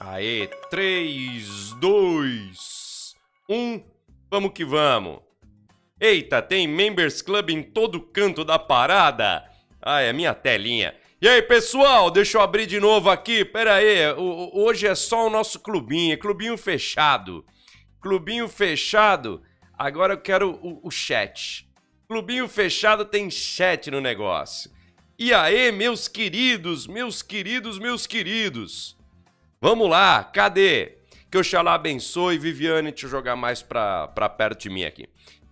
Aê, 3, 2, 1, vamos que vamos. Eita, tem Members Club em todo canto da parada. Ah, é minha telinha. E aí, pessoal, deixa eu abrir de novo aqui. Pera aí, hoje é só o nosso clubinho, é clubinho fechado. Clubinho fechado. Agora eu quero o, o chat. Clubinho fechado tem chat no negócio. E aí, meus queridos, meus queridos, meus queridos. Vamos lá, cadê? Que Oxalá abençoe. Viviane, deixa eu jogar mais pra perto de mim aqui.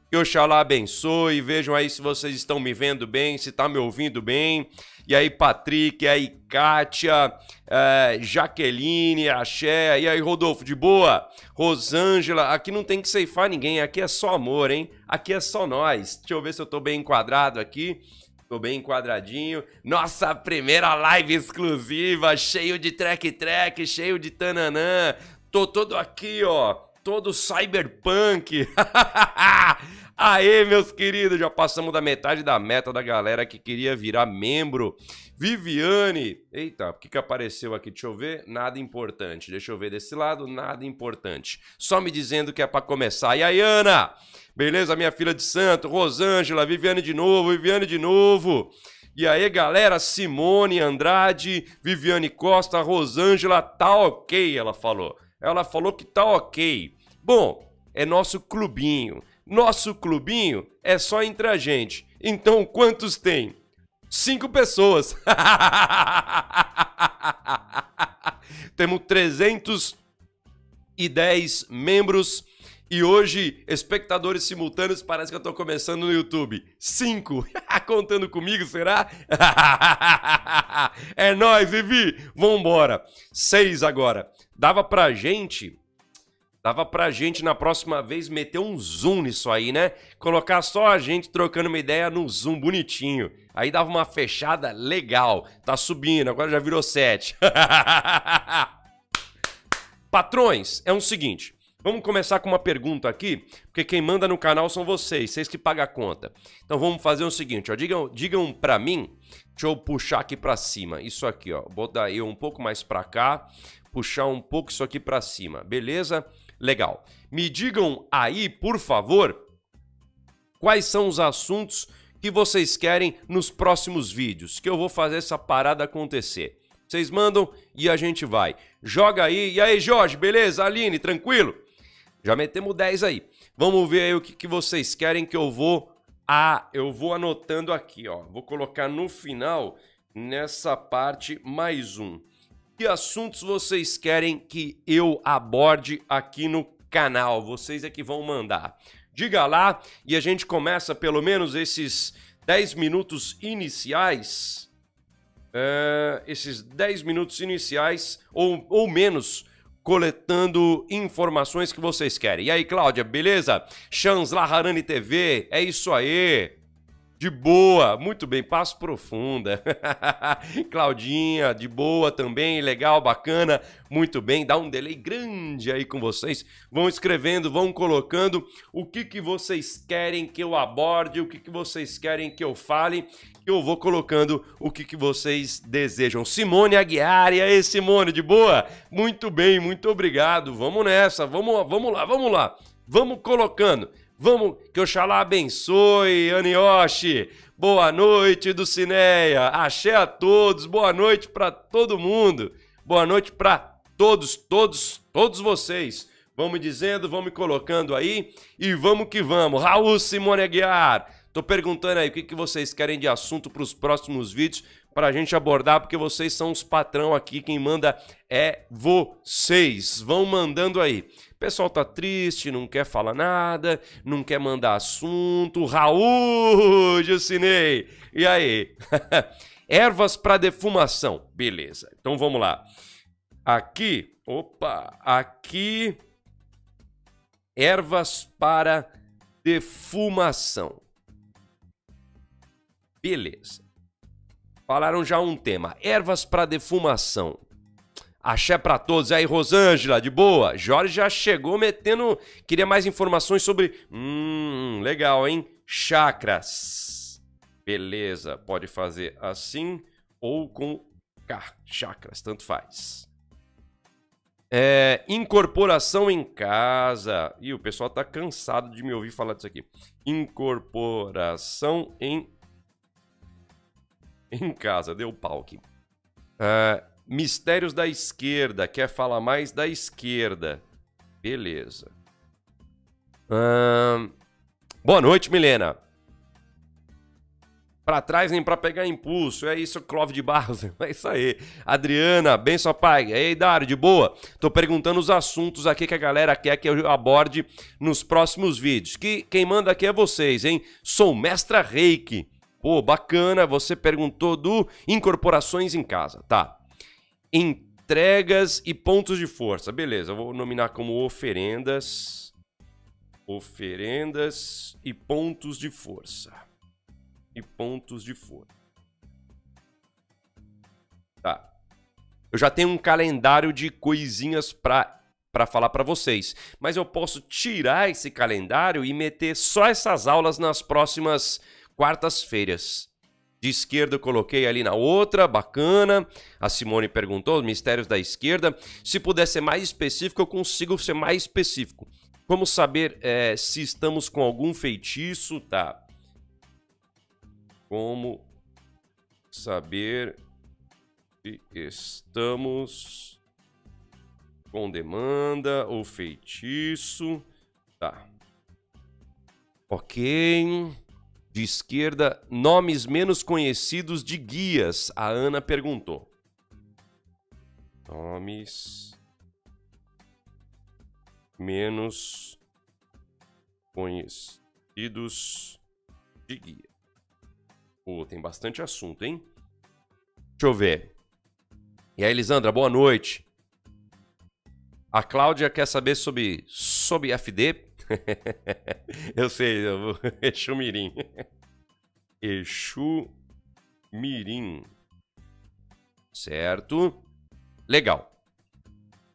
Que Oxalá abençoe. Vejam aí se vocês estão me vendo bem, se tá me ouvindo bem. E aí, Patrick, e aí, Kátia, é, Jaqueline, Axé, e aí, Rodolfo, de boa? Rosângela, aqui não tem que ceifar ninguém, aqui é só amor, hein? Aqui é só nós. Deixa eu ver se eu tô bem enquadrado aqui. Tô bem enquadradinho. Nossa primeira live exclusiva, cheio de track-track, cheio de tananã. Tô todo aqui, ó, todo cyberpunk. Aê, meus queridos, já passamos da metade da meta da galera que queria virar membro. Viviane, eita, o que, que apareceu aqui? Deixa eu ver, nada importante. Deixa eu ver desse lado, nada importante. Só me dizendo que é para começar. E aí, Ana? Beleza, minha filha de santo, Rosângela, Viviane de novo, Viviane de novo. E aí, galera, Simone Andrade, Viviane Costa, Rosângela, tá ok, ela falou. Ela falou que tá ok. Bom, é nosso clubinho. Nosso clubinho é só entre a gente. Então, quantos tem? Cinco pessoas. Temos 310 membros e hoje, espectadores simultâneos, parece que eu tô começando no YouTube. Cinco. Contando comigo, será? é nóis, Vivi. Vambora. Seis agora. Dava pra gente... Dava pra gente, na próxima vez, meter um zoom nisso aí, né? Colocar só a gente trocando uma ideia no zoom bonitinho. Aí dava uma fechada legal. Tá subindo, agora já virou sete. Patrões, é o um seguinte. Vamos começar com uma pergunta aqui, porque quem manda no canal são vocês, vocês que pagam a conta. Então vamos fazer o seguinte, ó, digam, digam para mim, deixa eu puxar aqui para cima, isso aqui, ó, botar eu um pouco mais para cá, puxar um pouco isso aqui para cima, beleza? Legal. Me digam aí, por favor, quais são os assuntos que vocês querem nos próximos vídeos, que eu vou fazer essa parada acontecer. Vocês mandam e a gente vai. Joga aí. E aí, Jorge, beleza? Aline, tranquilo? Já metemos 10 aí. Vamos ver aí o que, que vocês querem que eu vou... Ah, eu vou anotando aqui, ó. Vou colocar no final, nessa parte, mais um. Que assuntos vocês querem que eu aborde aqui no canal? Vocês é que vão mandar. Diga lá e a gente começa pelo menos esses 10 minutos iniciais. É, esses 10 minutos iniciais, ou, ou menos, coletando informações que vocês querem. E aí, Cláudia, beleza? Chans Laharani TV, é isso aí. De boa, muito bem, passo profunda. Claudinha, de boa também, legal, bacana, muito bem. Dá um delay grande aí com vocês. Vão escrevendo, vão colocando o que, que vocês querem que eu aborde, o que, que vocês querem que eu fale. Eu vou colocando o que, que vocês desejam. Simone Aguiar, e aí, Simone, de boa? Muito bem, muito obrigado. Vamos nessa, vamos, vamos lá, vamos lá. Vamos colocando. Vamos, que Oxalá abençoe, Anioshi. Boa noite, Dulcineia. Axé a todos. Boa noite para todo mundo. Boa noite para todos, todos, todos vocês. Vamos dizendo, vamos colocando aí e vamos que vamos. Raul Simone Aguiar. Tô perguntando aí o que, que vocês querem de assunto para os próximos vídeos para a gente abordar, porque vocês são os patrão aqui, quem manda é vocês. Vão mandando aí. O pessoal tá triste, não quer falar nada, não quer mandar assunto. Raul, Jucinei. E aí? Ervas para defumação. Beleza. Então vamos lá. Aqui, opa, aqui ervas para defumação. Beleza. Falaram já um tema, ervas para defumação. Axé para todos. Aí, Rosângela, de boa? Jorge já chegou metendo. Queria mais informações sobre. Hum, legal, hein? Chakras. Beleza, pode fazer assim ou com. Chakras, tanto faz. É, incorporação em casa. Ih, o pessoal tá cansado de me ouvir falar disso aqui. Incorporação em em casa. Deu pau aqui. É, mistérios da esquerda. Quer falar mais da esquerda? Beleza. boa noite, Milena. Pra trás nem pra pegar impulso. É isso, Clove de Barros. É isso aí. Adriana, benção, pai. Ei, Dário, de boa? Tô perguntando os assuntos aqui que a galera quer que eu aborde nos próximos vídeos. Que quem manda aqui é vocês, hein? Sou mestra Reiki. Pô, bacana. Você perguntou do incorporações em casa. Tá. Entregas e pontos de força. Beleza, eu vou nominar como oferendas. Oferendas e pontos de força e pontos de força. Tá. Eu já tenho um calendário de coisinhas para para falar para vocês, mas eu posso tirar esse calendário e meter só essas aulas nas próximas quartas-feiras. De esquerda eu coloquei ali na outra, bacana. A Simone perguntou, mistérios da esquerda. Se puder ser mais específico, eu consigo ser mais específico. Como saber é, se estamos com algum feitiço? Tá. Como saber se estamos com demanda ou feitiço? Tá. Ok. De esquerda, nomes menos conhecidos de guias. A Ana perguntou. Nomes menos conhecidos de guia. Pô, tem bastante assunto, hein? Deixa eu ver. E aí, Elisandra, boa noite. A Cláudia quer saber sobre, sobre FD. eu sei, eu Exu Mirim. Exu Mirim. Certo. Legal.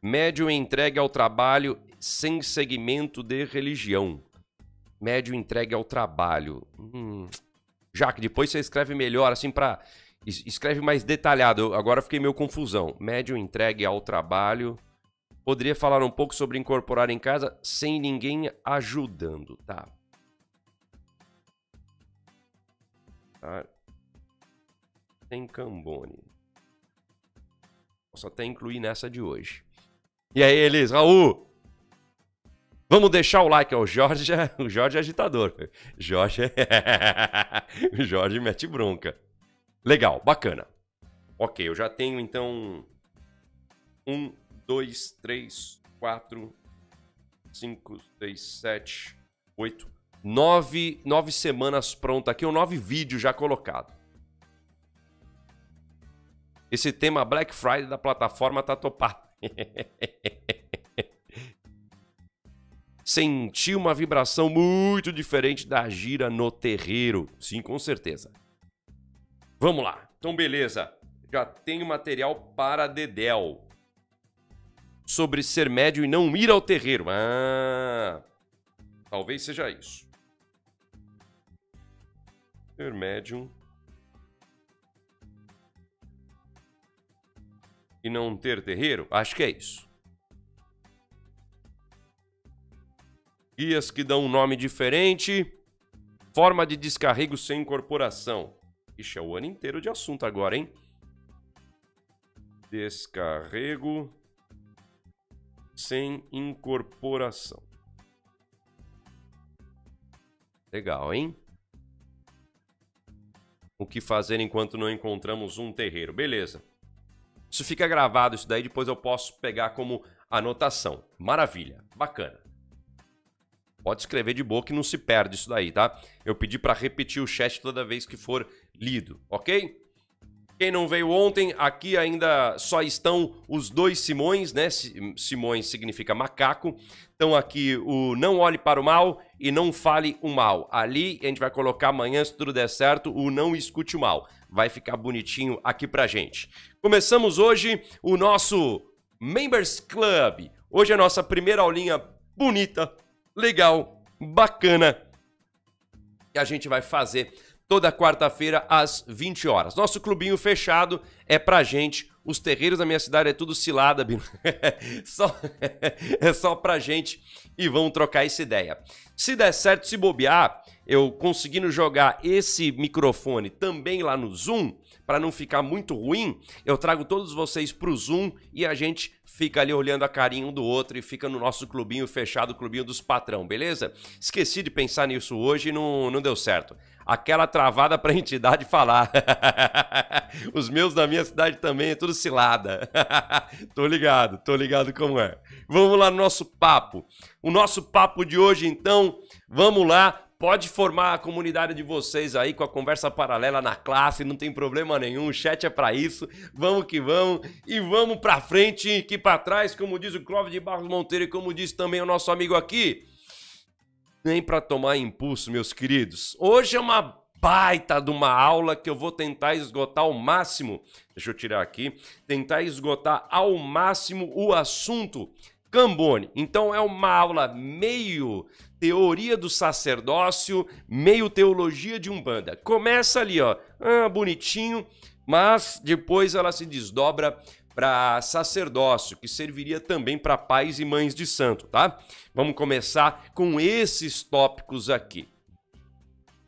Médio entregue ao trabalho sem segmento de religião. Médio entregue ao trabalho. Hum, Jaque, depois você escreve melhor, assim, para Escreve mais detalhado. Eu, agora fiquei meio confusão. Médium entregue ao trabalho. Poderia falar um pouco sobre incorporar em casa sem ninguém ajudando, tá? tá. Tem Cambone. Posso até incluir nessa de hoje. E aí, Elis, Raul, Vamos deixar o like. O Jorge é, o Jorge é agitador. Jorge é... o Jorge mete bronca. Legal, bacana. Ok, eu já tenho então. Um, dois, três, quatro, cinco, seis, sete, oito, nove, nove semanas pronto aqui, ou nove vídeos já colocado. Esse tema Black Friday da plataforma tá topado. senti uma vibração muito diferente da gira no terreiro. Sim, com certeza. Vamos lá. Então, beleza. Já tenho material para Dedel. Sobre ser médio e não ir ao terreiro. Ah, talvez seja isso. Ser médium e não ter terreiro? Acho que é isso. guias que dão um nome diferente, forma de descarrego sem incorporação. Ixi, é o ano inteiro de assunto agora, hein? Descarrego sem incorporação. Legal, hein? O que fazer enquanto não encontramos um terreiro? Beleza. Isso fica gravado, isso daí depois eu posso pegar como anotação. Maravilha, bacana. Pode escrever de boa que não se perde isso daí, tá? Eu pedi para repetir o chat toda vez que for lido, ok? Quem não veio ontem, aqui ainda só estão os dois Simões, né? Simões significa macaco. Então aqui o não olhe para o mal e não fale o mal. Ali a gente vai colocar amanhã, se tudo der certo, o não escute o mal. Vai ficar bonitinho aqui pra gente. Começamos hoje o nosso Members Club. Hoje é a nossa primeira aulinha bonita, legal, bacana. E a gente vai fazer toda quarta-feira às 20 horas. Nosso clubinho fechado é pra gente Os terreiros da minha cidade é tudo cilada, Bino. só, é só pra gente e vamos trocar essa ideia. Se der certo, se bobear, eu conseguindo jogar esse microfone também lá no Zoom, para não ficar muito ruim, eu trago todos vocês pro Zoom e a gente fica ali olhando a carinha um do outro e fica no nosso clubinho fechado, clubinho dos patrão, beleza? Esqueci de pensar nisso hoje e não, não deu certo. Aquela travada pra entidade falar. Os meus da minha cidade também é tudo cilada. tô ligado, tô ligado como é. Vamos lá no nosso papo. O nosso papo de hoje, então, vamos lá Pode formar a comunidade de vocês aí com a conversa paralela na classe, não tem problema nenhum. O chat é para isso. Vamos que vamos e vamos para frente que para trás, como diz o Clóvis de Barros Monteiro e como diz também o nosso amigo aqui. Nem para tomar impulso, meus queridos. Hoje é uma baita de uma aula que eu vou tentar esgotar ao máximo. Deixa eu tirar aqui. Tentar esgotar ao máximo o assunto Cambone. Então é uma aula meio teoria do sacerdócio, meio teologia de Umbanda. Começa ali, ó, ah, bonitinho, mas depois ela se desdobra para sacerdócio, que serviria também para pais e mães de santo, tá? Vamos começar com esses tópicos aqui.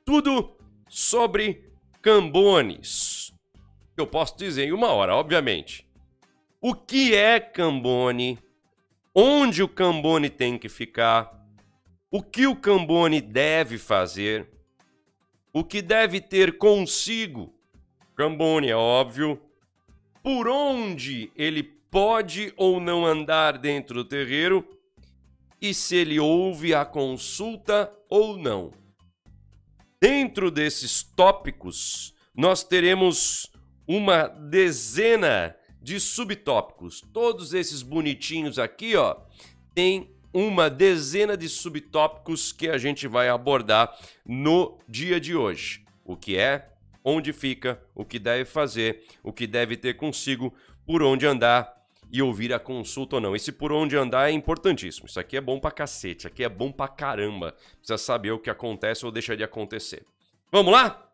Tudo sobre cambones. Eu posso dizer em uma hora, obviamente. O que é cambone? Onde o cambone tem que ficar? O que o Cambone deve fazer? O que deve ter consigo? Cambone, é óbvio. Por onde ele pode ou não andar dentro do terreiro? E se ele ouve a consulta ou não? Dentro desses tópicos, nós teremos uma dezena de subtópicos. Todos esses bonitinhos aqui, ó, tem uma dezena de subtópicos que a gente vai abordar no dia de hoje. O que é, onde fica, o que deve fazer, o que deve ter consigo, por onde andar e ouvir a consulta ou não. Esse por onde andar é importantíssimo. Isso aqui é bom pra cacete, isso aqui é bom pra caramba. Precisa saber o que acontece ou deixa de acontecer. Vamos lá?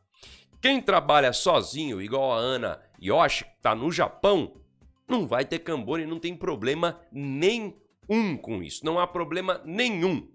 Quem trabalha sozinho, igual a Ana Yoshi, que tá no Japão, não vai ter cambone, não tem problema nem um com isso, não há problema nenhum.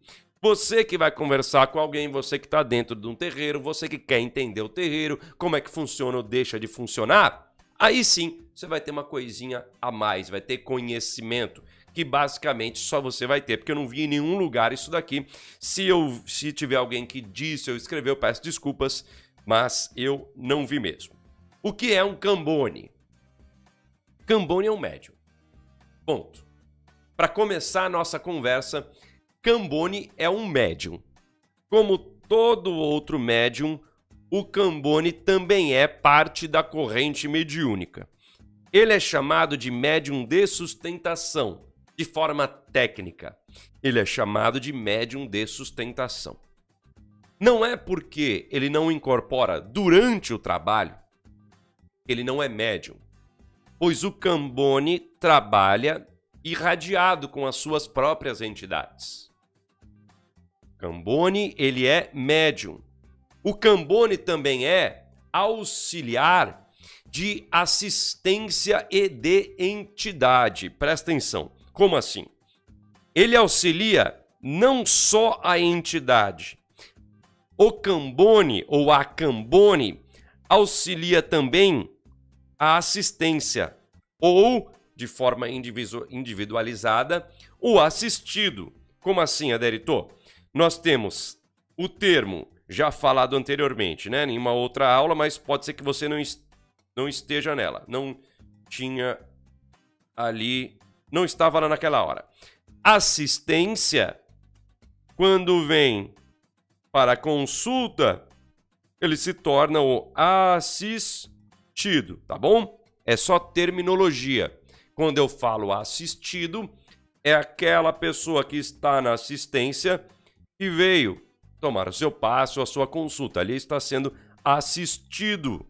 Você que vai conversar com alguém, você que está dentro de um terreiro, você que quer entender o terreiro, como é que funciona ou deixa de funcionar, aí sim você vai ter uma coisinha a mais, vai ter conhecimento que basicamente só você vai ter, porque eu não vi em nenhum lugar isso daqui. Se eu se tiver alguém que disse ou escreveu, peço desculpas, mas eu não vi mesmo. O que é um cambone? Cambone é um médium. Ponto. Para começar a nossa conversa, Cambone é um médium. Como todo outro médium, o Cambone também é parte da corrente mediúnica. Ele é chamado de médium de sustentação, de forma técnica. Ele é chamado de médium de sustentação. Não é porque ele não incorpora durante o trabalho, ele não é médium, pois o Cambone trabalha irradiado com as suas próprias entidades. Cambone, ele é médium. O Cambone também é auxiliar de assistência e de entidade. Presta atenção. Como assim? Ele auxilia não só a entidade. O Cambone ou a Cambone auxilia também a assistência ou de forma individualizada o assistido. Como assim, Aderito? Nós temos o termo já falado anteriormente, né? Em uma outra aula, mas pode ser que você não, est não esteja nela. Não tinha ali, não estava lá naquela hora. Assistência, quando vem para consulta, ele se torna o assistido, tá bom? É só terminologia. Quando eu falo assistido, é aquela pessoa que está na assistência e veio tomar o seu passo, a sua consulta. Ali está sendo assistido,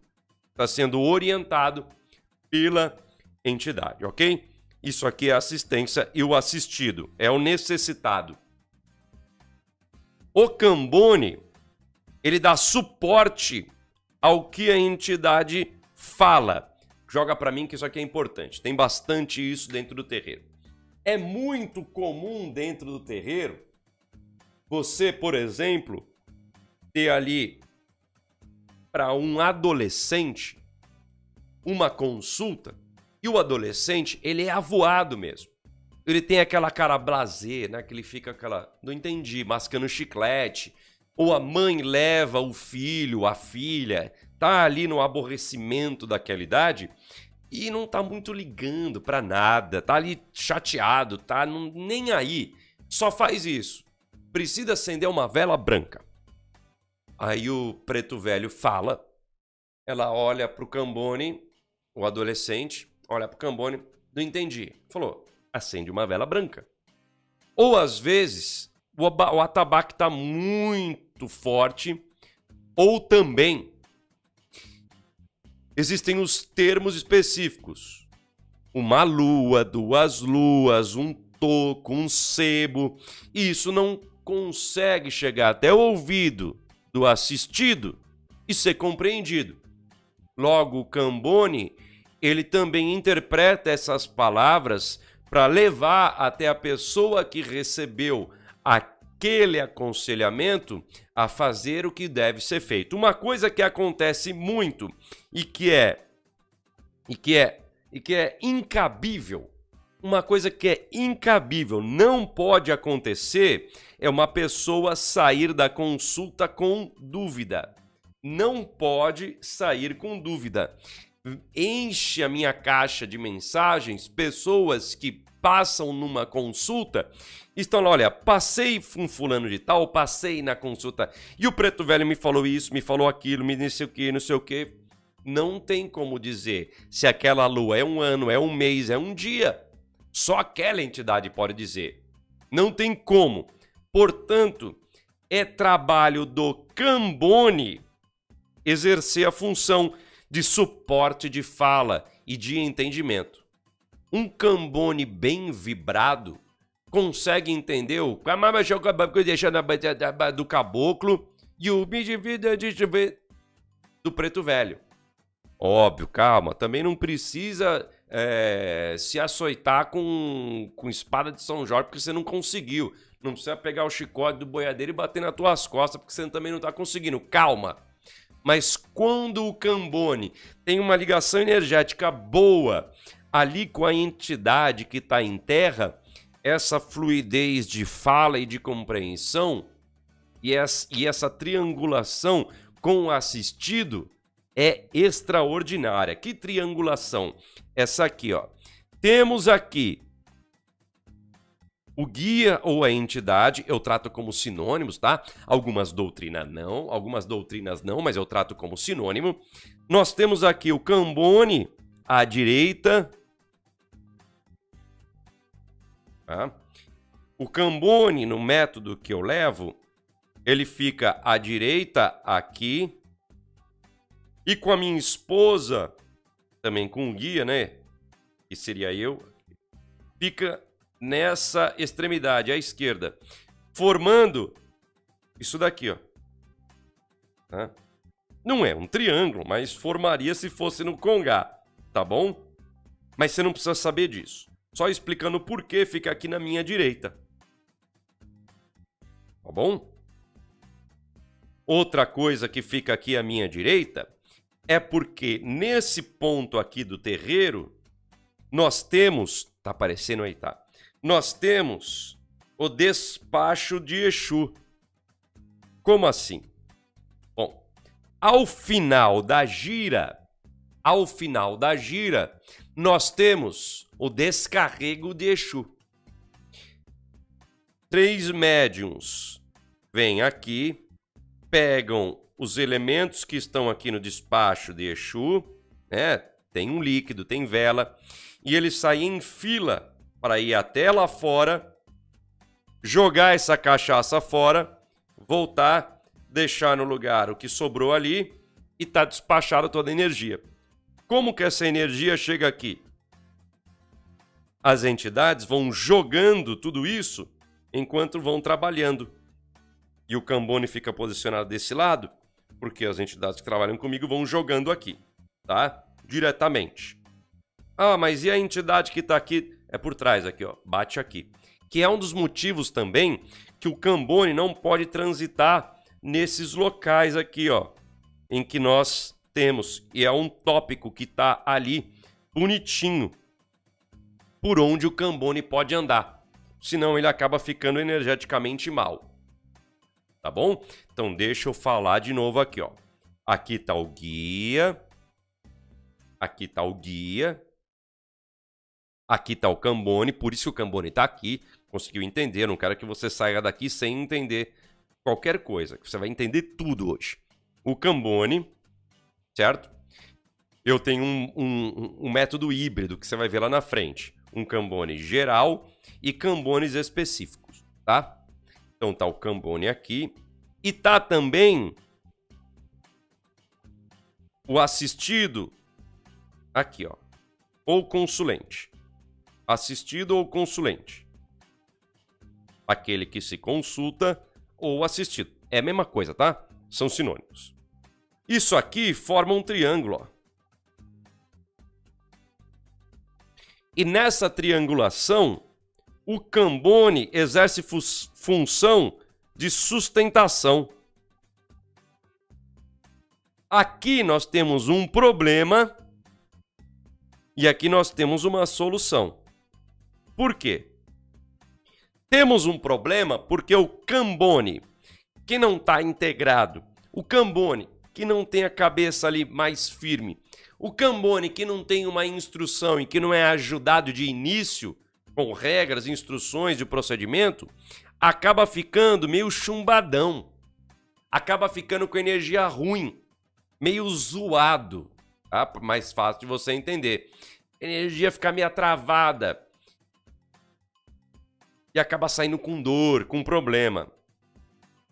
está sendo orientado pela entidade, ok? Isso aqui é assistência e o assistido é o necessitado. O Cambone, ele dá suporte ao que a entidade fala joga para mim que isso aqui é importante. Tem bastante isso dentro do terreiro. É muito comum dentro do terreiro você, por exemplo, ter ali para um adolescente uma consulta e o adolescente, ele é avoado mesmo. Ele tem aquela cara blazer, né? Que ele fica aquela, não entendi, mascando chiclete. Ou a mãe leva o filho, a filha, tá ali no aborrecimento daquela idade e não tá muito ligando para nada, tá ali chateado, tá nem aí. Só faz isso. Precisa acender uma vela branca. Aí o preto velho fala, ela olha pro Cambone, o adolescente, olha pro Cambone, não entendi. Falou, acende uma vela branca. Ou às vezes o, o atabaque está muito forte, ou também existem os termos específicos. Uma lua, duas luas, um toco, um sebo. Isso não consegue chegar até o ouvido do assistido e ser compreendido. Logo, Cambone, ele também interpreta essas palavras para levar até a pessoa que recebeu aquele aconselhamento a fazer o que deve ser feito. Uma coisa que acontece muito e que é e que é e que é incabível, uma coisa que é incabível, não pode acontecer é uma pessoa sair da consulta com dúvida. Não pode sair com dúvida. Enche a minha caixa de mensagens pessoas que passam numa consulta, estão lá, olha, passei um fulano de tal, passei na consulta, e o preto velho me falou isso, me falou aquilo, me disse o que, não sei o que. Não tem como dizer se aquela lua é um ano, é um mês, é um dia. Só aquela entidade pode dizer. Não tem como. Portanto, é trabalho do Cambone exercer a função de suporte de fala e de entendimento um cambone bem vibrado consegue entender o do caboclo e o do preto velho. Óbvio, calma, também não precisa é, se açoitar com, com espada de São Jorge porque você não conseguiu. Não precisa pegar o chicote do boiadeiro e bater nas tuas costas porque você também não está conseguindo. Calma. Mas quando o Cambone tem uma ligação energética boa ali com a entidade que está em terra, essa fluidez de fala e de compreensão e essa, e essa triangulação com o assistido é extraordinária. Que triangulação? Essa aqui, ó. Temos aqui o guia ou a entidade, eu trato como sinônimos, tá? Algumas doutrinas não, algumas doutrinas não, mas eu trato como sinônimo. Nós temos aqui o Cambone à direita, Tá? O Cambone, no método que eu levo, ele fica à direita aqui. E com a minha esposa, também com o guia, né? Que seria eu, fica nessa extremidade, à esquerda, formando isso daqui, ó. Tá? Não é um triângulo, mas formaria se fosse no Congá, tá bom? Mas você não precisa saber disso. Só explicando por que fica aqui na minha direita. Tá bom? Outra coisa que fica aqui à minha direita é porque nesse ponto aqui do terreiro nós temos, tá aparecendo aí, tá? Nós temos o despacho de Exu. Como assim? Bom, ao final da gira, ao final da gira, nós temos o descarrego de Exu. Três médiums vêm aqui, pegam os elementos que estão aqui no despacho de Exu, né? Tem um líquido, tem vela, e eles saem em fila para ir até lá fora, jogar essa cachaça fora, voltar, deixar no lugar o que sobrou ali e tá despachada toda a energia. Como que essa energia chega aqui? As entidades vão jogando tudo isso enquanto vão trabalhando. E o Cambone fica posicionado desse lado, porque as entidades que trabalham comigo vão jogando aqui, tá? Diretamente. Ah, mas e a entidade que está aqui? É por trás aqui, ó. Bate aqui. Que é um dos motivos também que o Cambone não pode transitar nesses locais aqui, ó, em que nós temos. E é um tópico que está ali bonitinho por onde o Cambone pode andar. Senão ele acaba ficando energeticamente mal. Tá bom? Então deixa eu falar de novo aqui, ó. Aqui tá o guia. Aqui tá o guia. Aqui tá o Cambone, por isso que o Cambone tá aqui. Conseguiu entender? Não quero que você saia daqui sem entender qualquer coisa. Você vai entender tudo hoje. O Cambone, certo? Eu tenho um, um, um método híbrido que você vai ver lá na frente. Um Cambone geral e Cambones específicos, tá? Então tá o Cambone aqui. E tá também o assistido aqui, ó. Ou consulente assistido ou consulente. Aquele que se consulta ou assistido. É a mesma coisa, tá? São sinônimos. Isso aqui forma um triângulo. Ó. E nessa triangulação, o Cambone exerce fu função de sustentação. Aqui nós temos um problema e aqui nós temos uma solução. Por quê? Temos um problema porque o Cambone, que não está integrado, o Cambone, que não tem a cabeça ali mais firme, o Cambone, que não tem uma instrução e que não é ajudado de início com regras, instruções de procedimento, acaba ficando meio chumbadão, acaba ficando com energia ruim, meio zoado, tá? Mais fácil de você entender. energia fica meio travada, e acaba saindo com dor, com problema.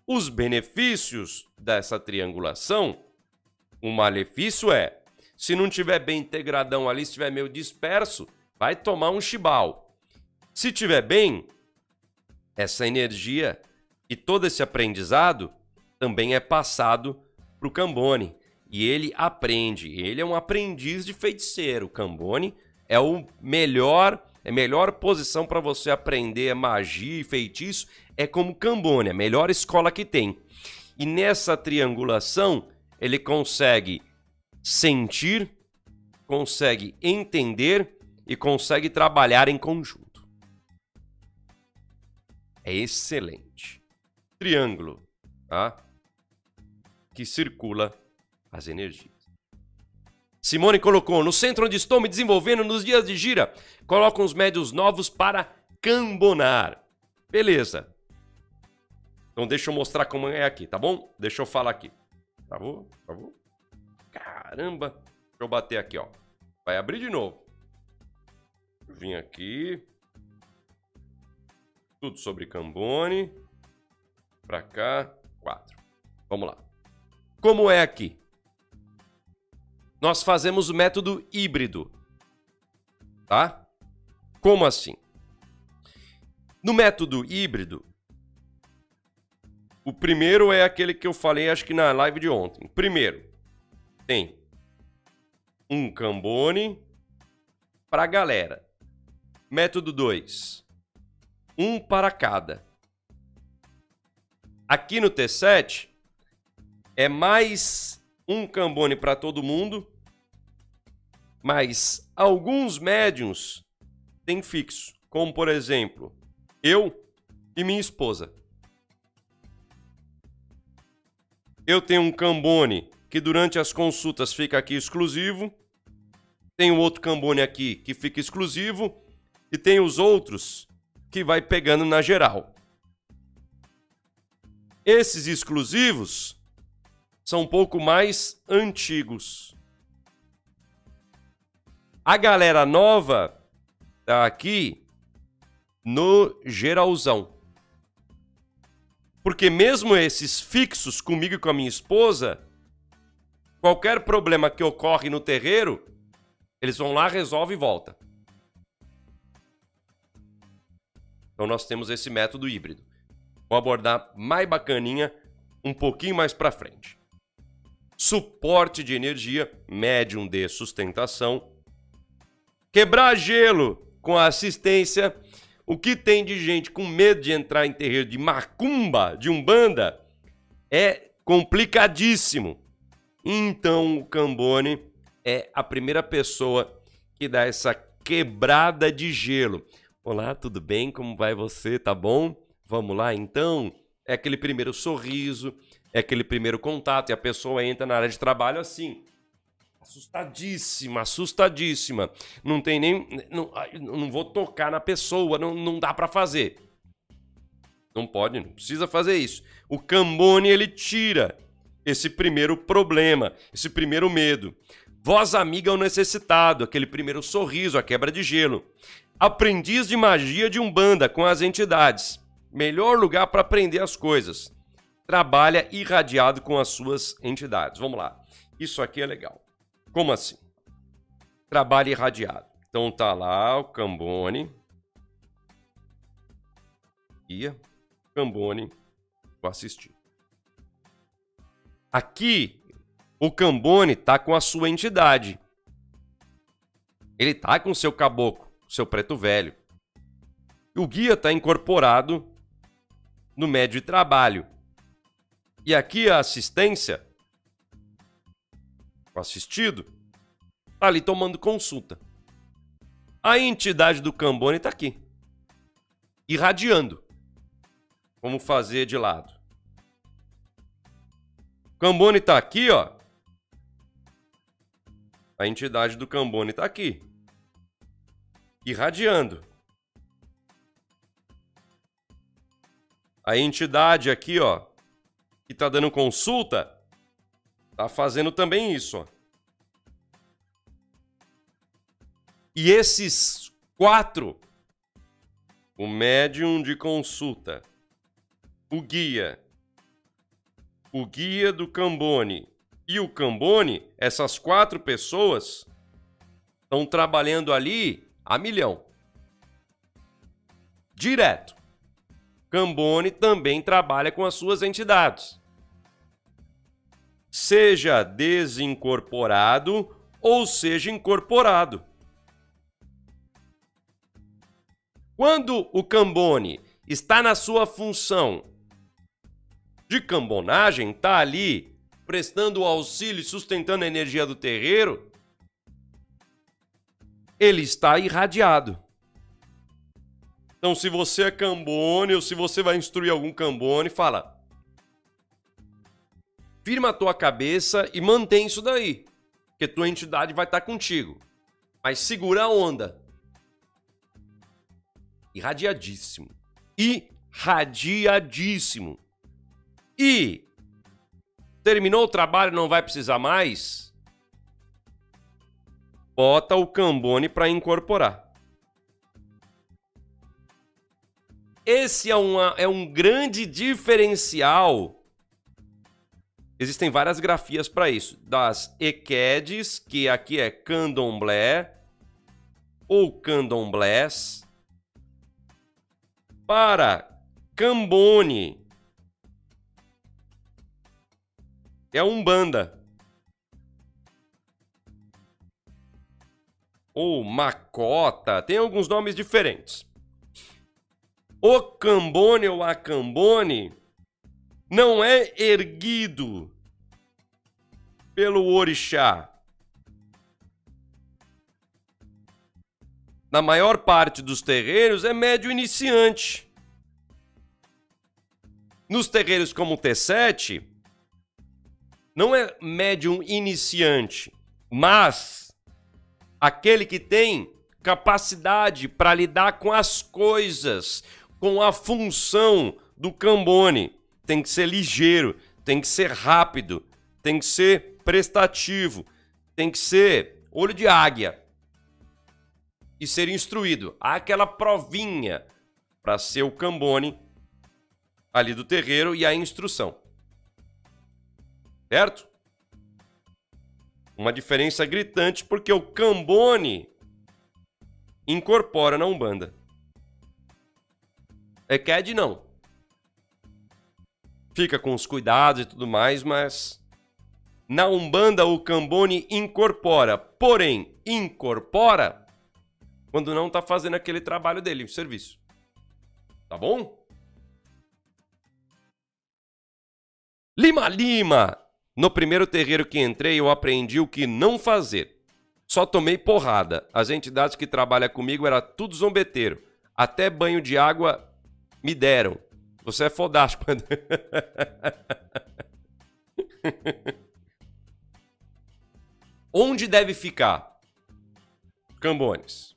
Os benefícios dessa triangulação, o malefício é, se não tiver bem integradão ali, se estiver meio disperso, vai tomar um chibal. Se tiver bem, essa energia e todo esse aprendizado também é passado para o Cambone. E ele aprende. Ele é um aprendiz de feiticeiro. O Cambone é o melhor é melhor posição para você aprender magia e feitiço é como Cambone, a melhor escola que tem. E nessa triangulação, ele consegue sentir, consegue entender e consegue trabalhar em conjunto. É excelente. Triângulo, tá? Que circula as energias. Simone colocou: No centro onde estou me desenvolvendo nos dias de gira, colocam os médios novos para cambonar. Beleza. Então deixa eu mostrar como é aqui, tá bom? Deixa eu falar aqui. Travou? Travou? Caramba. Deixa eu bater aqui, ó. Vai abrir de novo. Vim aqui. Tudo sobre Cambone. Pra cá. Quatro. Vamos lá. Como é aqui? nós fazemos o método híbrido. Tá? Como assim? No método híbrido, o primeiro é aquele que eu falei, acho que na live de ontem. Primeiro, tem um Cambone para galera. Método 2, um para cada. Aqui no T7 é mais um Cambone para todo mundo mas alguns médiums têm fixo, como por exemplo, eu e minha esposa. Eu tenho um Cambone que durante as consultas fica aqui exclusivo. Tem outro Cambone aqui que fica exclusivo. E tem os outros que vai pegando na geral. Esses exclusivos são um pouco mais antigos. A galera nova tá aqui no geralzão. Porque mesmo esses fixos comigo e com a minha esposa, qualquer problema que ocorre no terreiro, eles vão lá, resolve e volta. Então nós temos esse método híbrido. Vou abordar mais bacaninha um pouquinho mais para frente. Suporte de energia, médium de sustentação quebrar gelo com a assistência. O que tem de gente com medo de entrar em terreiro de macumba, de umbanda, é complicadíssimo. Então o Cambone é a primeira pessoa que dá essa quebrada de gelo. Olá, tudo bem? Como vai você? Tá bom? Vamos lá então? É aquele primeiro sorriso, é aquele primeiro contato e a pessoa entra na área de trabalho assim, assustadíssima, assustadíssima. Não tem nem. Não, não vou tocar na pessoa, não, não dá para fazer. Não pode, não precisa fazer isso. O Cambone ele tira esse primeiro problema, esse primeiro medo. Voz amiga ao necessitado, aquele primeiro sorriso, a quebra de gelo. Aprendiz de magia de Umbanda com as entidades. Melhor lugar para aprender as coisas. Trabalha irradiado com as suas entidades. Vamos lá. Isso aqui é legal. Como assim? Trabalha irradiado. Então tá lá o Cambone. Ia. Cambone. Vou assistir. Aqui, o Cambone tá com a sua entidade. Ele tá com o seu caboclo, seu preto velho. O guia tá incorporado no médio de trabalho. E aqui a assistência, o assistido, tá ali tomando consulta. A entidade do Cambone tá aqui, irradiando. Vamos fazer de lado. O Cambone tá aqui, ó. A entidade do Cambone tá aqui, irradiando. A entidade aqui, ó, que tá dando consulta, tá fazendo também isso, ó. E esses quatro, o médium de consulta, o guia, o guia do Cambone e o Cambone, essas quatro pessoas estão trabalhando ali a milhão. Direto. Cambone também trabalha com as suas entidades. Seja desincorporado ou seja incorporado. Quando o Cambone está na sua função de cambonagem, está ali prestando auxílio e sustentando a energia do terreiro, ele está irradiado. Então, se você é cambone ou se você vai instruir algum cambone, fala. Firma a tua cabeça e mantém isso daí. Porque tua entidade vai estar contigo. Mas segura a onda. Irradiadíssimo. Irradiadíssimo. E terminou o trabalho, não vai precisar mais? Bota o cambone para incorporar. Esse é, uma, é um grande diferencial. Existem várias grafias para isso. Das Equedes, que aqui é candomblé ou candomblés, para Cambone. É Umbanda. Ou Macota, tem alguns nomes diferentes. O Cambone ou a Cambone não é erguido pelo orixá. Na maior parte dos terreiros é médio iniciante. Nos terreiros como o T7, não é médium iniciante, mas aquele que tem capacidade para lidar com as coisas, com a função do Cambone. Tem que ser ligeiro, tem que ser rápido, tem que ser prestativo, tem que ser olho de águia e ser instruído. Há aquela provinha para ser o Cambone ali do terreiro e a instrução. Certo? Uma diferença gritante porque o Cambone incorpora na Umbanda. ECAD não. Fica com os cuidados e tudo mais, mas na Umbanda o Cambone incorpora. Porém, incorpora quando não está fazendo aquele trabalho dele, o serviço. Tá bom? Lima Lima! No primeiro terreiro que entrei, eu aprendi o que não fazer. Só tomei porrada. As entidades que trabalham comigo era tudo zombeteiro. Até banho de água me deram. Você é fodástico. Onde deve ficar? Cambones.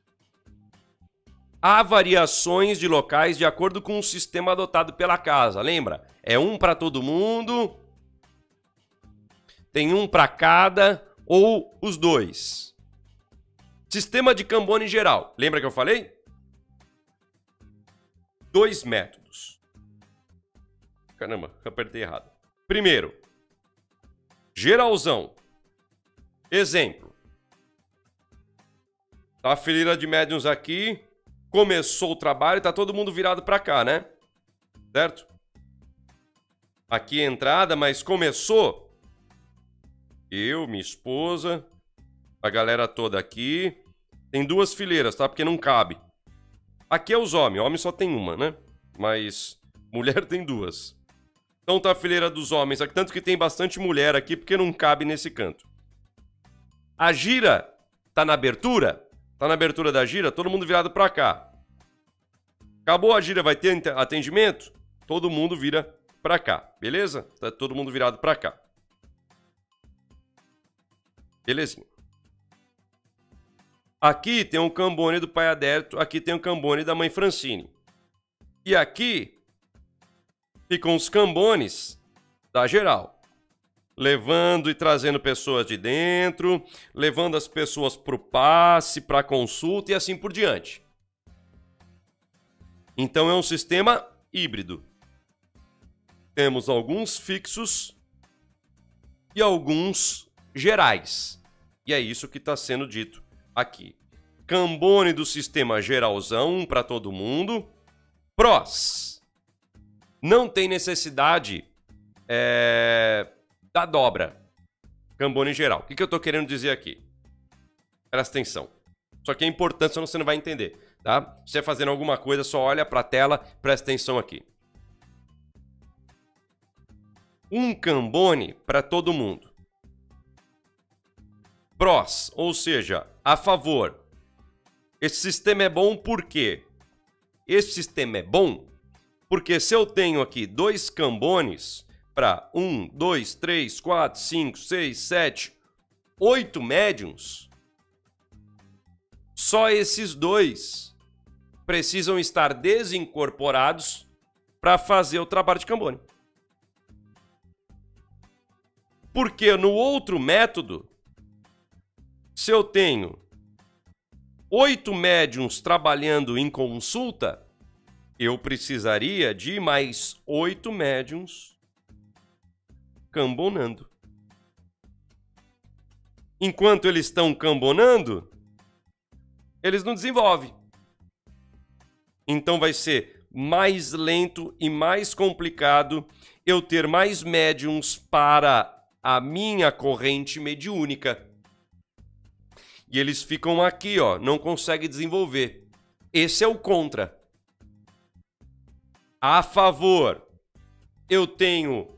Há variações de locais de acordo com o sistema adotado pela casa. Lembra? É um para todo mundo. Tem um para cada ou os dois. Sistema de Cambone geral. Lembra que eu falei? Dois métodos. Caramba, apertei errado. Primeiro, geralzão. Exemplo. Tá a fileira de médiums aqui, começou o trabalho tá todo mundo virado para cá, né? Certo? Aqui é entrada, mas começou. Eu, minha esposa, a galera toda aqui. Tem duas fileiras, tá? Porque não cabe. Aqui é os homens. Homem só tem uma, né? Mas mulher tem duas. Então tá a fileira dos homens aqui. Tanto que tem bastante mulher aqui porque não cabe nesse canto. A gira tá na abertura? Tá na abertura da gira? Todo mundo virado pra cá. Acabou a gira, vai ter atendimento? Todo mundo vira pra cá, beleza? Tá todo mundo virado pra cá. Belezinha. Aqui tem um cambone do pai Adérito, aqui tem um cambone da mãe Francine. E aqui ficam os cambones da geral. Levando e trazendo pessoas de dentro, levando as pessoas para o passe, para consulta e assim por diante. Então é um sistema híbrido. Temos alguns fixos e alguns gerais. E é isso que está sendo dito aqui. Cambone do sistema geralzão para todo mundo. Prós. Não tem necessidade é, da dobra. Cambone geral. O que, que eu estou querendo dizer aqui? Presta atenção. Só que é importante, senão você não vai entender. Tá? Se você fazendo alguma coisa, só olha para a tela, presta atenção aqui. Um cambone para todo mundo. Prós, ou seja, a favor. Esse sistema é bom por quê? Esse sistema é bom porque se eu tenho aqui dois cambones para um, dois, três, quatro, cinco, seis, sete, oito médiums, só esses dois precisam estar desincorporados para fazer o trabalho de cambone. Porque no outro método, se eu tenho oito médiums trabalhando em consulta, eu precisaria de mais oito médiums cambonando. Enquanto eles estão cambonando, eles não desenvolvem. Então vai ser mais lento e mais complicado eu ter mais médiums para a minha corrente mediúnica e eles ficam aqui, ó, não conseguem desenvolver. Esse é o contra. A favor, eu tenho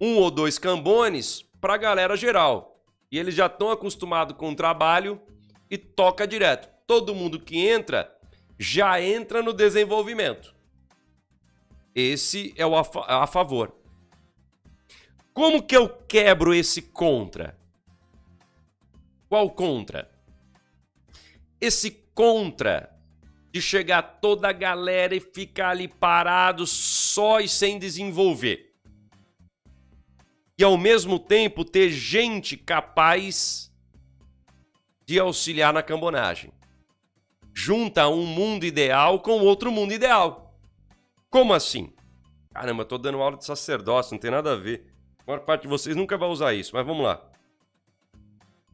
um ou dois cambones para a galera geral. E eles já estão acostumados com o trabalho e toca direto. Todo mundo que entra já entra no desenvolvimento. Esse é o a, fa a favor. Como que eu quebro esse contra? Qual contra? Esse contra de chegar toda a galera e ficar ali parado só e sem desenvolver. E ao mesmo tempo ter gente capaz de auxiliar na cambonagem. Junta um mundo ideal com outro mundo ideal. Como assim? Caramba, tô dando aula de sacerdócio, não tem nada a ver. A maior parte de vocês nunca vai usar isso, mas vamos lá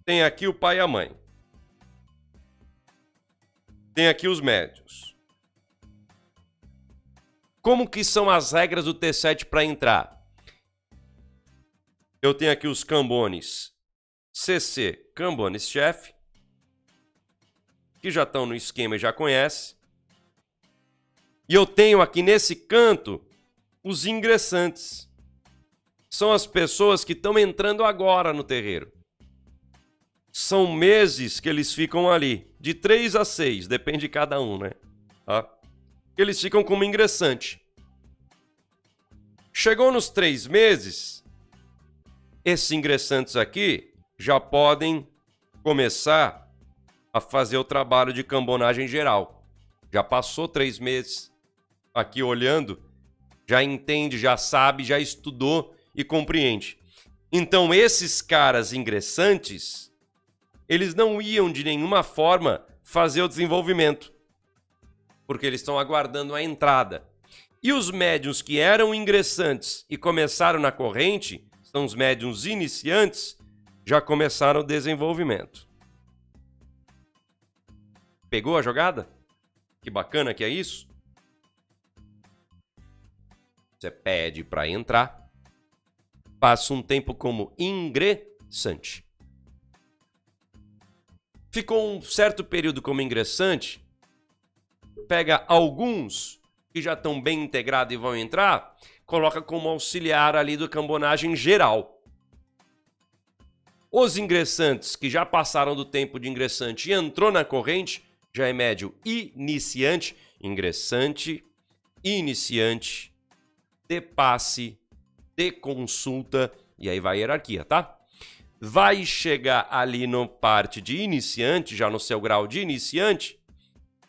tem aqui o pai e a mãe. Tem aqui os médios. Como que são as regras do T7 para entrar? Eu tenho aqui os cambones CC, cambones chefe. que já estão no esquema e já conhecem. E eu tenho aqui nesse canto os ingressantes. São as pessoas que estão entrando agora no terreiro. São meses que eles ficam ali, de três a seis, depende de cada um, né? Tá? Eles ficam como ingressante. Chegou nos três meses, esses ingressantes aqui já podem começar a fazer o trabalho de cambonagem geral. Já passou três meses aqui olhando, já entende, já sabe, já estudou e compreende. Então, esses caras ingressantes, eles não iam de nenhuma forma fazer o desenvolvimento, porque eles estão aguardando a entrada. E os médiums que eram ingressantes e começaram na corrente, são os médiums iniciantes, já começaram o desenvolvimento. Pegou a jogada? Que bacana que é isso? Você pede para entrar, passa um tempo como ingressante. Ficou um certo período como ingressante, pega alguns que já estão bem integrados e vão entrar, coloca como auxiliar ali do cambonagem geral. Os ingressantes que já passaram do tempo de ingressante e entrou na corrente, já é médio iniciante, ingressante, iniciante, de passe, de consulta, e aí vai a hierarquia, tá? Vai chegar ali no parte de iniciante, já no seu grau de iniciante,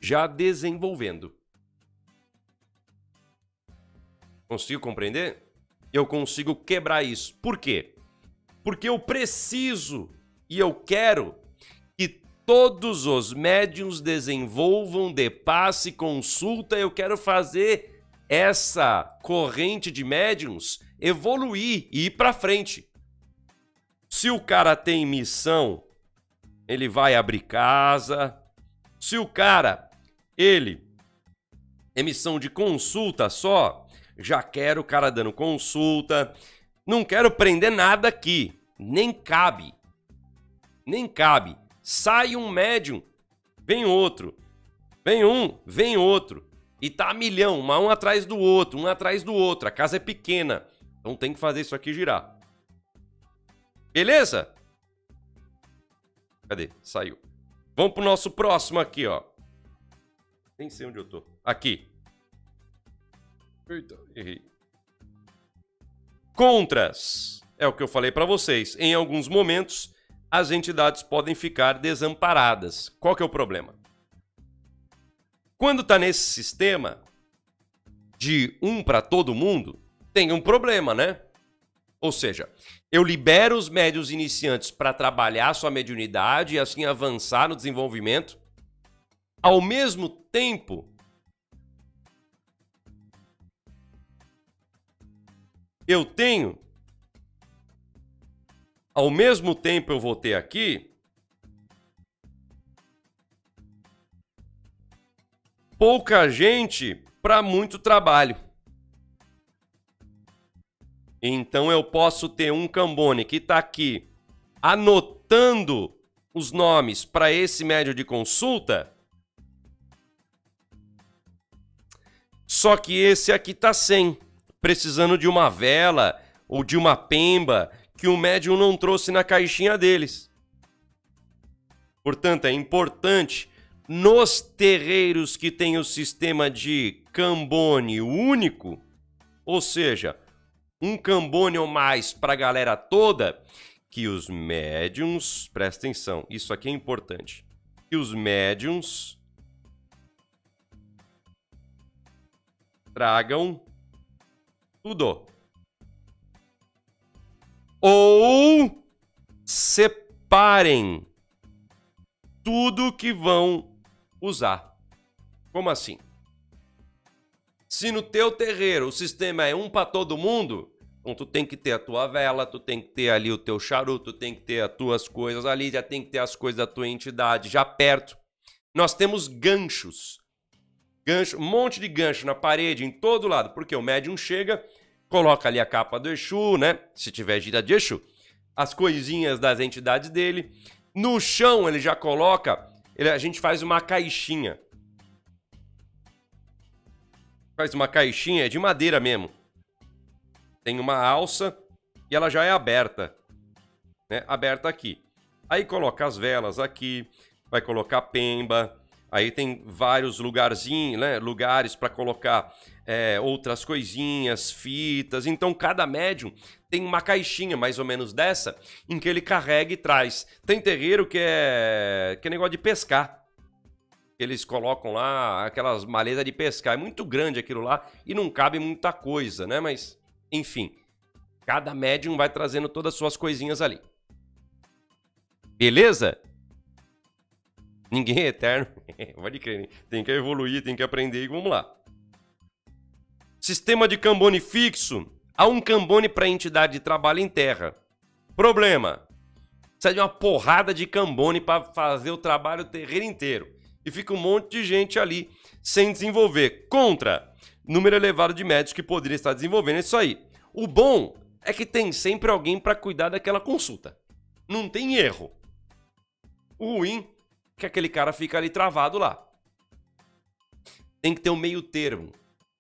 já desenvolvendo. Consigo compreender? Eu consigo quebrar isso. Por quê? Porque eu preciso e eu quero que todos os médiums desenvolvam de passe consulta. Eu quero fazer essa corrente de médiums evoluir e ir para frente. Se o cara tem missão, ele vai abrir casa. Se o cara, ele é missão de consulta só, já quero o cara dando consulta. Não quero prender nada aqui. Nem cabe. Nem cabe. Sai um médium, vem outro. Vem um, vem outro. E tá a milhão, um atrás do outro, um atrás do outro. A casa é pequena. Então tem que fazer isso aqui girar. Beleza? Cadê? Saiu. Vamos pro nosso próximo aqui, ó. Nem sei onde eu tô. Aqui. Eita, errei. Contras. É o que eu falei para vocês. Em alguns momentos, as entidades podem ficar desamparadas. Qual que é o problema? Quando está nesse sistema de um para todo mundo, tem um problema, né? Ou seja, eu libero os médios iniciantes para trabalhar sua mediunidade e assim avançar no desenvolvimento. Ao mesmo tempo, eu tenho, ao mesmo tempo eu vou ter aqui, pouca gente para muito trabalho. Então eu posso ter um Cambone que está aqui anotando os nomes para esse médio de consulta. Só que esse aqui está sem precisando de uma vela ou de uma pemba que o médium não trouxe na caixinha deles. Portanto, é importante nos terreiros que tem o sistema de cambone único, ou seja, um cambone ou mais para a galera toda, que os médiums, presta atenção, isso aqui é importante, que os médiums tragam tudo. Ou separem tudo que vão usar. Como assim? Se no teu terreiro o sistema é um para todo mundo, então tu tem que ter a tua vela, tu tem que ter ali o teu charuto, tu tem que ter as tuas coisas ali, já tem que ter as coisas da tua entidade já perto. Nós temos ganchos gancho, um monte de gancho na parede, em todo lado, porque o médium chega, coloca ali a capa do Exu, né? Se tiver gira de Exu, as coisinhas das entidades dele. No chão ele já coloca ele, a gente faz uma caixinha. Faz uma caixinha, de madeira mesmo. Tem uma alça e ela já é aberta. Né? Aberta aqui. Aí coloca as velas aqui, vai colocar pemba, aí tem vários lugarzinhos, né? Lugares para colocar é, outras coisinhas, fitas. Então cada médium tem uma caixinha mais ou menos dessa em que ele carrega e traz. Tem terreiro que é que é negócio de pescar. Eles colocam lá aquelas maletas de pescar. É muito grande aquilo lá e não cabe muita coisa, né? Mas enfim, cada médium vai trazendo todas as suas coisinhas ali. Beleza? Ninguém é eterno. Pode crer, tem que evoluir, tem que aprender e vamos lá. Sistema de Cambone fixo. Há um Cambone para entidade de trabalho em terra. Problema. Precisa de uma porrada de Cambone para fazer o trabalho terreiro inteiro. E fica um monte de gente ali sem desenvolver. Contra. Número elevado de médicos que poderia estar desenvolvendo isso aí. O bom é que tem sempre alguém para cuidar daquela consulta. Não tem erro. O ruim é que aquele cara fica ali travado lá. Tem que ter um meio termo.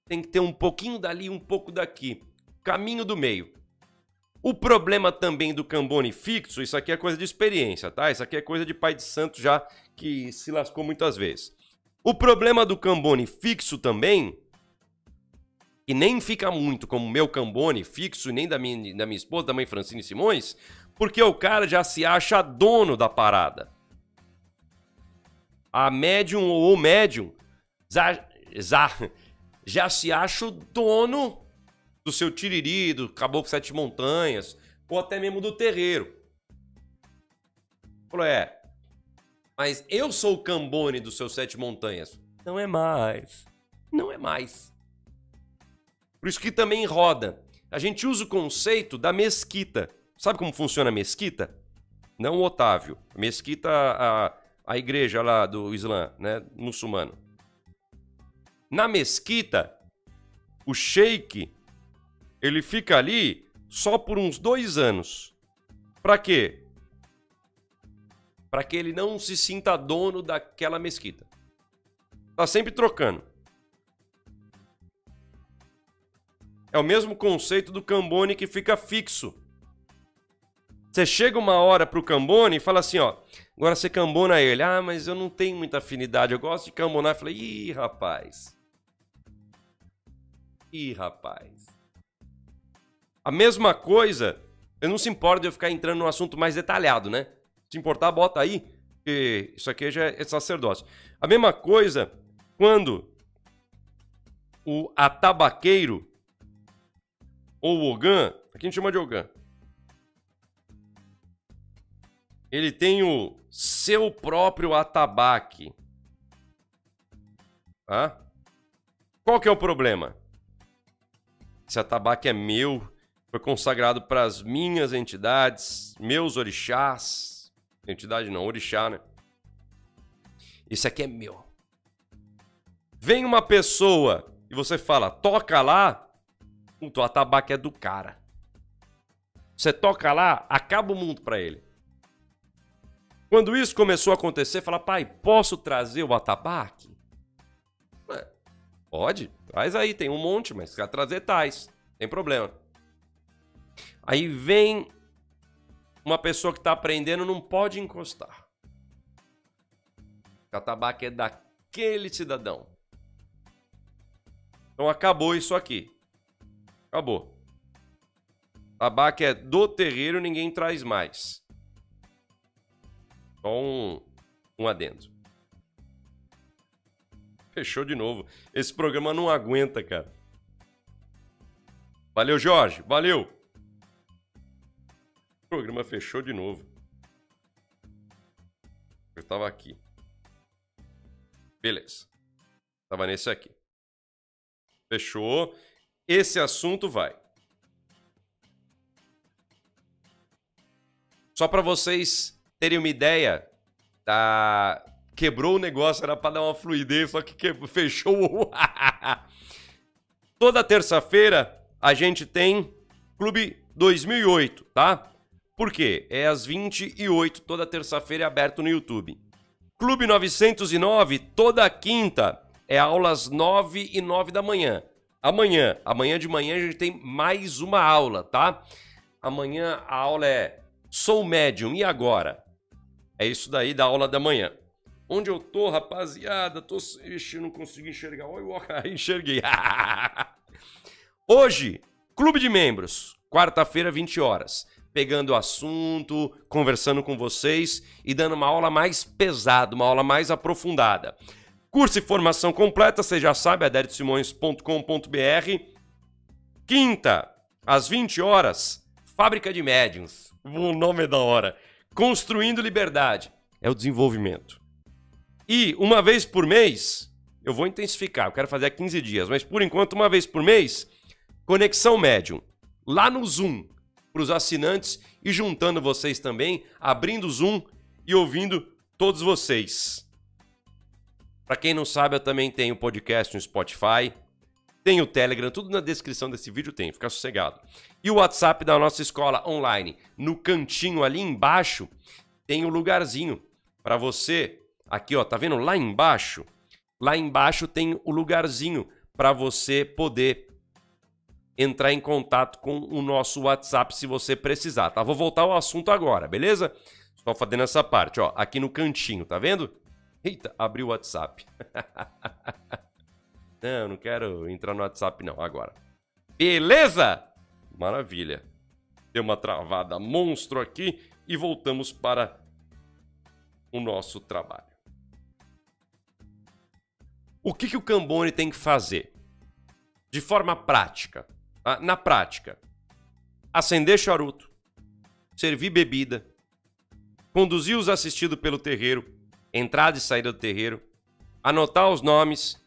Tem que ter um pouquinho dali um pouco daqui. Caminho do meio. O problema também do Cambone fixo, isso aqui é coisa de experiência, tá? Isso aqui é coisa de pai de santo já que se lascou muitas vezes. O problema do Cambone fixo também, e nem fica muito como meu Cambone fixo, nem da minha, da minha esposa, da mãe Francine Simões, porque o cara já se acha dono da parada a médium ou o médium já, já, já se acha o dono do seu tiriri, do Caboclo Sete Montanhas, ou até mesmo do terreiro. Falou, é, mas eu sou o Cambone dos seus Sete Montanhas. Não é mais. Não é mais. Por isso que também roda. A gente usa o conceito da mesquita. Sabe como funciona a mesquita? Não o Otávio. Mesquita, a, a igreja lá do Islã, né, muçulmano. Na mesquita, o sheik ele fica ali só por uns dois anos. Para quê? Para que ele não se sinta dono daquela mesquita. Tá sempre trocando. É o mesmo conceito do Cambone que fica fixo. Você chega uma hora pro Cambone e fala assim, ó, Agora você cambona ele. Ah, mas eu não tenho muita afinidade. Eu gosto de cambonar. Eu falei, ih, rapaz. Ih, rapaz. A mesma coisa, eu não se importa de eu ficar entrando num assunto mais detalhado, né? Se importar, bota aí, que isso aqui já é sacerdócio. A mesma coisa quando o atabaqueiro ou o Ogan, aqui a gente chama de Ogan, ele tem o seu próprio atabaque. Tá? Qual que é o problema? Esse atabaque é meu, foi consagrado para as minhas entidades, meus orixás. Entidade não, orixá, né? Isso aqui é meu. Vem uma pessoa e você fala, toca lá, o atabaque é do cara. Você toca lá, acaba o mundo para ele. Quando isso começou a acontecer, fala, pai, posso trazer o atabaque? Pode, traz aí, tem um monte, mas quer trazer tais, tem problema. Aí vem uma pessoa que está aprendendo, não pode encostar. O atabaque é daquele cidadão. Então acabou isso aqui. Acabou. Tabaque é do terreiro, ninguém traz mais. Só um, um adendo. Fechou de novo. Esse programa não aguenta, cara. Valeu, Jorge. Valeu. O programa fechou de novo. Eu tava aqui. Beleza. Tava nesse aqui. Fechou. Esse assunto vai. Só para vocês terem uma ideia, tá... quebrou o negócio, era para dar uma fluidez, só que, fechou. Toda terça-feira a gente tem Clube 2008, tá? Por quê? É às 28, toda terça-feira é aberto no YouTube. Clube 909, toda quinta, é aulas 9 e 9 da manhã. Amanhã, amanhã de manhã a gente tem mais uma aula, tá? Amanhã a aula é Sou Médium, e agora? É isso daí da aula da manhã. Onde eu tô, rapaziada? Tô. Ixi, não consigo enxergar. Olha, enxerguei. Hoje, Clube de Membros, quarta-feira, 20 horas pegando o assunto, conversando com vocês e dando uma aula mais pesada, uma aula mais aprofundada. Curso e formação completa, você já sabe, aderitosimões.com.br. Quinta, às 20 horas, Fábrica de Médiuns. O nome é da hora. Construindo Liberdade. É o desenvolvimento. E uma vez por mês, eu vou intensificar, eu quero fazer há 15 dias, mas por enquanto, uma vez por mês, Conexão Médium. Lá no Zoom, para os assinantes e juntando vocês também, abrindo o Zoom e ouvindo todos vocês. Para quem não sabe, eu também tenho podcast no Spotify, tenho o Telegram, tudo na descrição desse vídeo tem, fica sossegado. E o WhatsApp da nossa escola online, no cantinho ali embaixo, tem o um lugarzinho para você. Aqui, ó, tá vendo lá embaixo? Lá embaixo tem o lugarzinho para você poder entrar em contato com o nosso WhatsApp se você precisar, tá? Vou voltar ao assunto agora, beleza? Só fazendo essa parte, ó, aqui no cantinho, tá vendo? Eita, abriu o WhatsApp. não, não quero entrar no WhatsApp não, agora. Beleza? Maravilha. Deu uma travada monstro aqui e voltamos para o nosso trabalho. O que, que o Cambone tem que fazer? De forma prática, ah, na prática, acender charuto, servir bebida, conduzir os assistidos pelo terreiro, entrada e saída do terreiro, anotar os nomes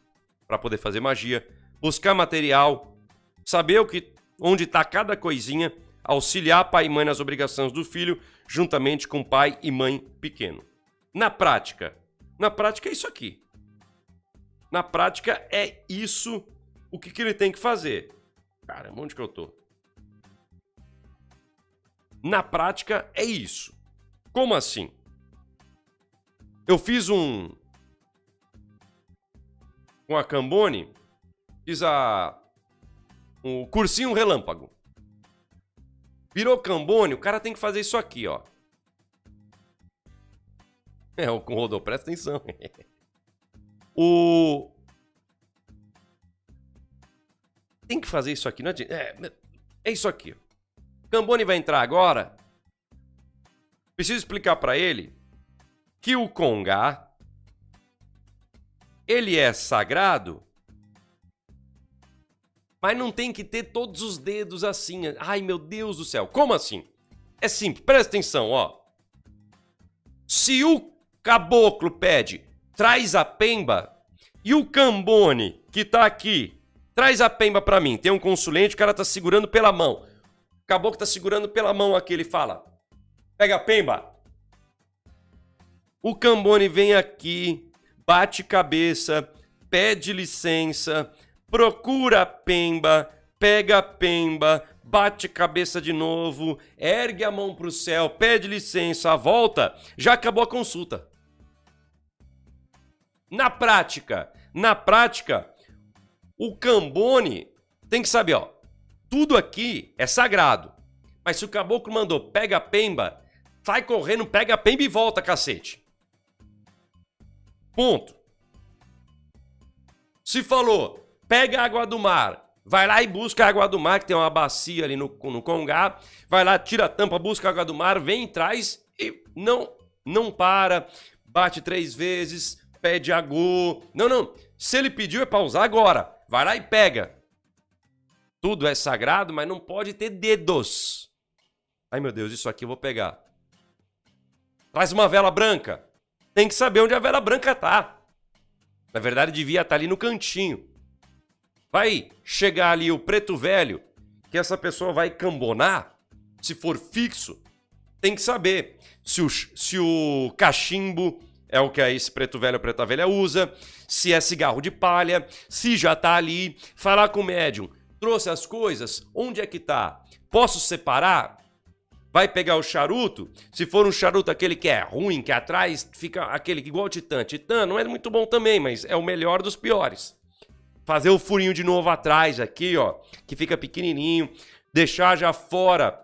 para poder fazer magia, buscar material, saber o que, onde está cada coisinha, auxiliar pai e mãe nas obrigações do filho, juntamente com pai e mãe pequeno. Na prática, na prática é isso aqui. Na prática é isso o que, que ele tem que fazer. Caramba, onde que eu tô? Na prática, é isso. Como assim? Eu fiz um. Com a Cambone, fiz a. Um cursinho relâmpago. Virou Cambone, o cara tem que fazer isso aqui, ó. É, o Rodô, presta atenção. o, tem que fazer isso aqui. Não é, é, é isso aqui. Cambone vai entrar agora. Preciso explicar para ele que o Congá ele é sagrado, mas não tem que ter todos os dedos assim. Ai, meu Deus do céu. Como assim? É simples, presta atenção, ó. Se o caboclo pede, traz a pemba, e o cambone que tá aqui Traz a pemba para mim. Tem um consulente, o cara tá segurando pela mão. Acabou que tá segurando pela mão aqui, ele fala: "Pega a pemba". O Cambone vem aqui, bate cabeça, pede licença, procura a pemba, pega a pemba, bate cabeça de novo, ergue a mão pro céu, pede licença, volta, já acabou a consulta. Na prática, na prática, o Cambone tem que saber, ó, tudo aqui é sagrado. Mas se o caboclo mandou pega a pemba, sai correndo, pega a pemba e volta, cacete. Ponto. Se falou, pega a água do mar, vai lá e busca a água do mar, que tem uma bacia ali no, no Congá, vai lá, tira a tampa, busca a água do mar, vem, traz e não, não para, bate três vezes, pede agô. Não, não. Se ele pediu é para usar agora. Vai lá e pega. Tudo é sagrado, mas não pode ter dedos. Ai meu Deus, isso aqui eu vou pegar. Traz uma vela branca. Tem que saber onde a vela branca tá. Na verdade, devia estar tá ali no cantinho. Vai chegar ali o preto velho, que essa pessoa vai cambonar, se for fixo, tem que saber se o, se o cachimbo é o que esse preto velho, preta velha usa, se é cigarro de palha, se já tá ali, falar com o médium, trouxe as coisas, onde é que tá? Posso separar? Vai pegar o charuto, se for um charuto aquele que é ruim, que atrás fica aquele igual o Titã. Titã não é muito bom também, mas é o melhor dos piores. Fazer o furinho de novo atrás aqui, ó, que fica pequenininho, deixar já fora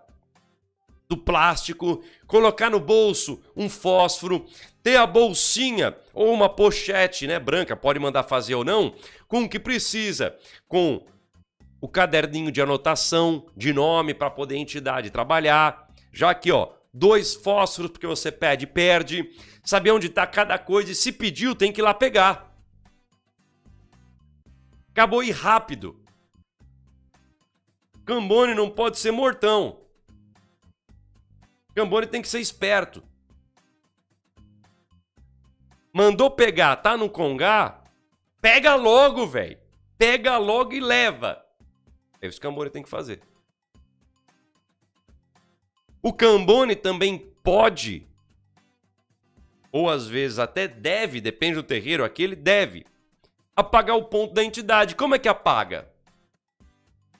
do plástico, colocar no bolso um fósforo, ter a bolsinha ou uma pochete, né, branca, pode mandar fazer ou não, com o que precisa, com o caderninho de anotação de nome para poder a entidade trabalhar. Já aqui, ó, dois fósforos porque você pede, perde, saber onde está cada coisa e se pediu tem que ir lá pegar. Acabou ir rápido. Cambone não pode ser mortão. Cambone tem que ser esperto. Mandou pegar, tá no congá? Pega logo, velho. Pega logo e leva. É isso que o Cambone tem que fazer. O Cambone também pode, ou às vezes até deve, depende do terreiro, aqui ele deve, apagar o ponto da entidade. Como é que apaga?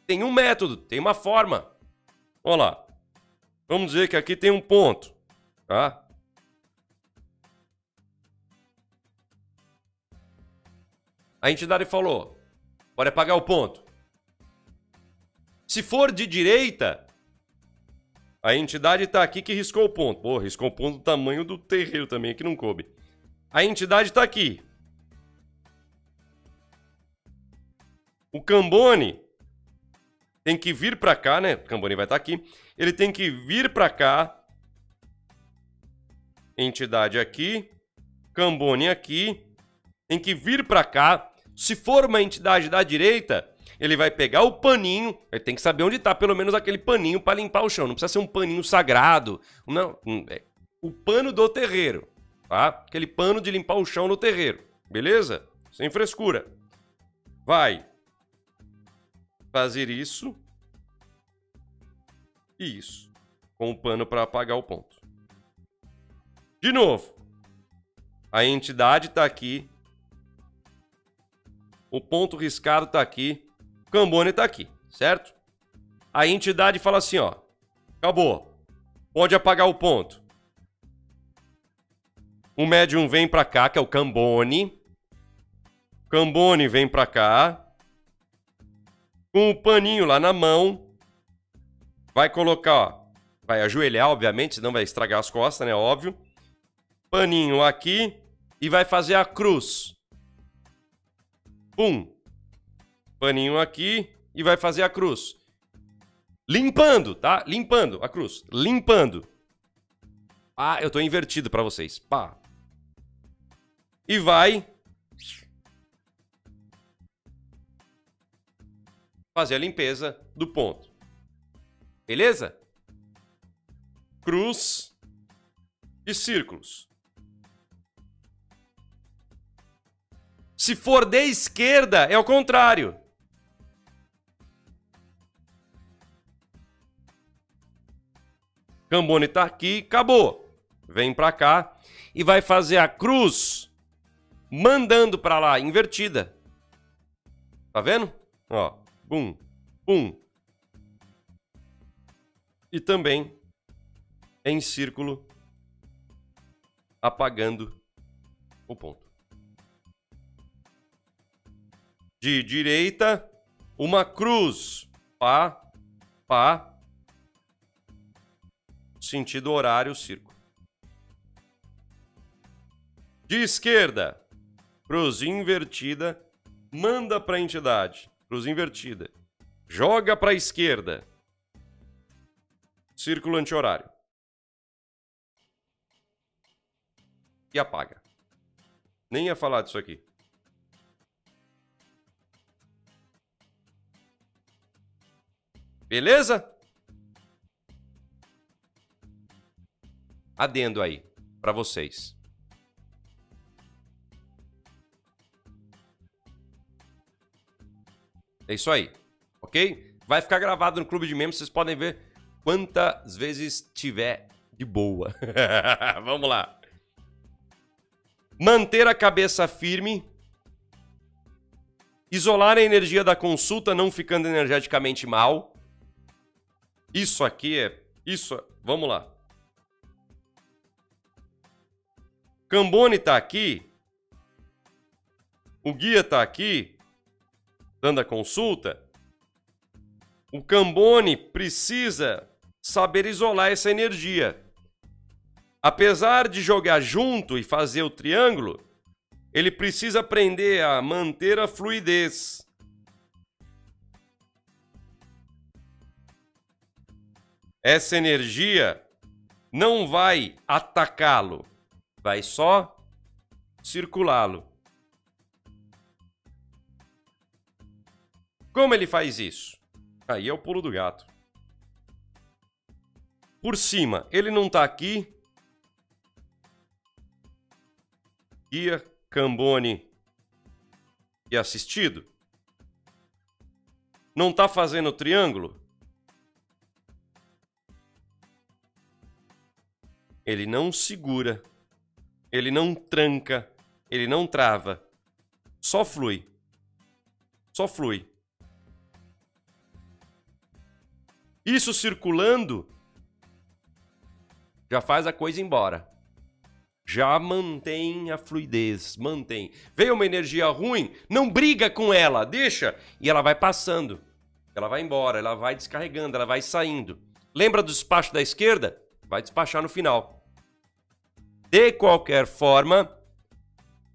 Tem um método, tem uma forma. Olha lá. Vamos dizer que aqui tem um ponto, tá? A entidade falou: pode apagar o ponto. Se for de direita, a entidade está aqui que riscou o ponto. Pô, riscou o ponto do tamanho do terreiro também, que não coube. A entidade está aqui. O Cambone tem que vir para cá, né? O Cambone vai estar tá aqui. Ele tem que vir para cá. Entidade aqui. Cambone aqui. Tem que vir para cá. Se for uma entidade da direita, ele vai pegar o paninho, ele tem que saber onde está pelo menos aquele paninho para limpar o chão. Não precisa ser um paninho sagrado, não, é o pano do terreiro, tá? Aquele pano de limpar o chão no terreiro, beleza? Sem frescura. Vai fazer isso e isso com o pano para apagar o ponto. De novo, a entidade está aqui, o ponto riscado está aqui, Cambone tá aqui, certo? A entidade fala assim, ó. Acabou. Pode apagar o ponto. O médium vem pra cá, que é o Cambone. Cambone vem pra cá. Com o paninho lá na mão. Vai colocar, ó. Vai ajoelhar, obviamente, senão vai estragar as costas, né? Óbvio. Paninho aqui. E vai fazer a cruz. Pum paninho aqui e vai fazer a cruz. Limpando, tá? Limpando a cruz. Limpando. Ah, eu tô invertido para vocês. Pá. E vai fazer a limpeza do ponto. Beleza? Cruz e círculos. Se for de esquerda, é o contrário. Cambone tá aqui, acabou. Vem para cá e vai fazer a cruz mandando para lá, invertida. Tá vendo? Ó, bum, bum. E também em círculo apagando o ponto. De direita, uma cruz. Pá, pá, sentido horário, círculo. De esquerda, cruz invertida, manda para a entidade. Cruz invertida. Joga para a esquerda. Círculo anti-horário. E apaga. Nem ia falar disso aqui. Beleza? Adendo aí para vocês. É isso aí, ok? Vai ficar gravado no clube de membros, vocês podem ver quantas vezes tiver de boa. Vamos lá. Manter a cabeça firme. Isolar a energia da consulta, não ficando energeticamente mal. Isso aqui é Isso, vamos lá. Cambone tá aqui. O guia tá aqui, dando a consulta. O Cambone precisa saber isolar essa energia. Apesar de jogar junto e fazer o triângulo, ele precisa aprender a manter a fluidez. Essa energia não vai atacá-lo, vai só circulá-lo. Como ele faz isso? Aí é o pulo do gato. Por cima, ele não está aqui. Guia Cambone e assistido. Não está fazendo triângulo? Ele não segura. Ele não tranca. Ele não trava. Só flui. Só flui. Isso circulando já faz a coisa embora. Já mantém a fluidez, mantém. Veio uma energia ruim, não briga com ela, deixa e ela vai passando. Ela vai embora, ela vai descarregando, ela vai saindo. Lembra do despacho da esquerda? Vai despachar no final. De qualquer forma,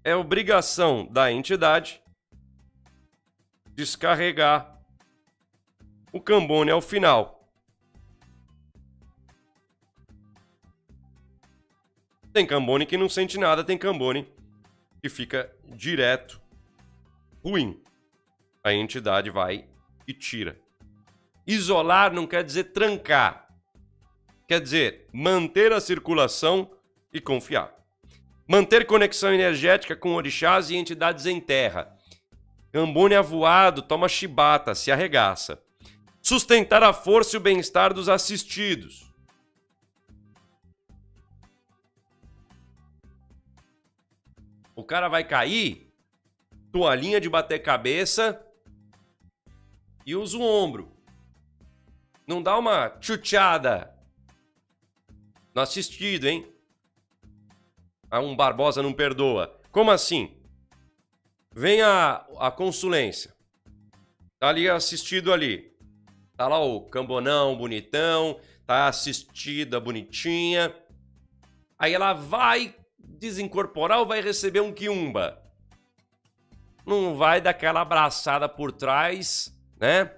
é obrigação da entidade descarregar o cambone ao final. Tem Cambone que não sente nada, tem Cambone que fica direto ruim. A entidade vai e tira. Isolar não quer dizer trancar. Quer dizer manter a circulação e confiar. Manter conexão energética com orixás e entidades em terra. Cambone avoado toma chibata, se arregaça. Sustentar a força e o bem-estar dos assistidos. O cara vai cair, toalhinha de bater cabeça e usa o ombro. Não dá uma chuteada no assistido, hein? A um Barbosa não perdoa. Como assim? Vem a, a consulência. Tá ali assistido ali. Tá lá o cambonão bonitão, tá assistida bonitinha. Aí ela vai desincorporar ou vai receber um quiumba? Não vai dar aquela abraçada por trás, né?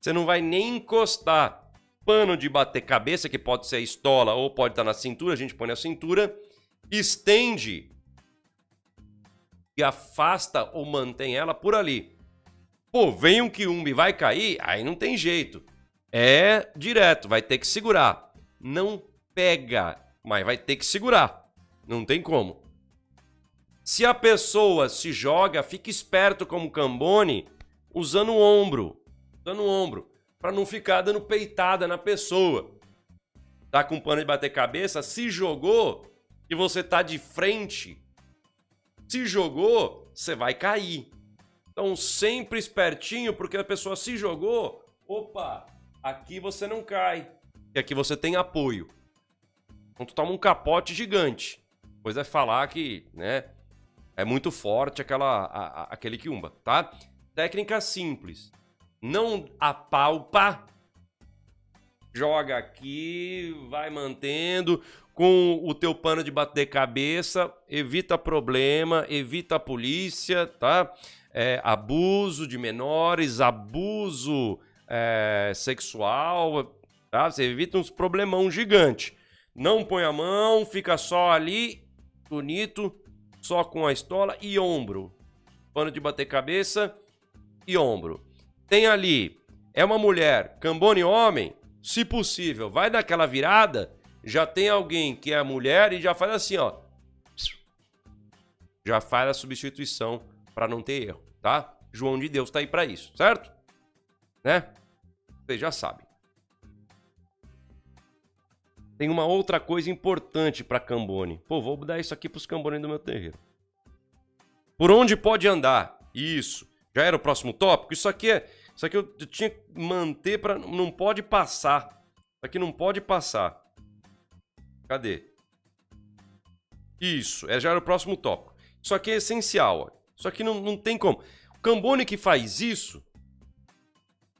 Você não vai nem encostar. Pano de bater cabeça, que pode ser a estola ou pode estar na cintura, a gente põe na cintura, estende e afasta ou mantém ela por ali. Pô, vem um quiumba e vai cair, aí não tem jeito. É direto, vai ter que segurar. Não pega mas vai ter que segurar. Não tem como. Se a pessoa se joga, fique esperto como Cambone, usando o ombro. Usando o ombro. Para não ficar dando peitada na pessoa. Tá com pano de bater cabeça, se jogou e você tá de frente. Se jogou, você vai cair. Então, sempre espertinho, porque a pessoa se jogou. Opa, aqui você não cai. E aqui você tem apoio. Então tu toma um capote gigante. Pois é falar que, né, é muito forte aquela, a, a, aquele quiumba, tá? Técnica simples. Não apalpa, joga aqui, vai mantendo com o teu pano de bater cabeça, evita problema, evita a polícia, tá? É, abuso de menores, abuso é, sexual, tá? Você evita uns problemão gigante. Não põe a mão, fica só ali, bonito, só com a estola e ombro. Pano de bater cabeça e ombro. Tem ali, é uma mulher, cambone homem, se possível, vai daquela virada, já tem alguém que é mulher e já faz assim, ó. Já faz a substituição para não ter erro, tá? João de Deus tá aí para isso, certo? Né? Vocês já sabem. Tem uma outra coisa importante para Cambone. Pô, vou dar isso aqui para os Cambone do meu terreiro. Por onde pode andar? Isso. Já era o próximo tópico? Isso aqui é Isso aqui eu, tinha que manter para não pode passar. Isso aqui não pode passar. Cadê? Isso, é, já era o próximo tópico. Isso aqui é essencial. Ó. Isso aqui não, não tem como. O Cambone que faz isso.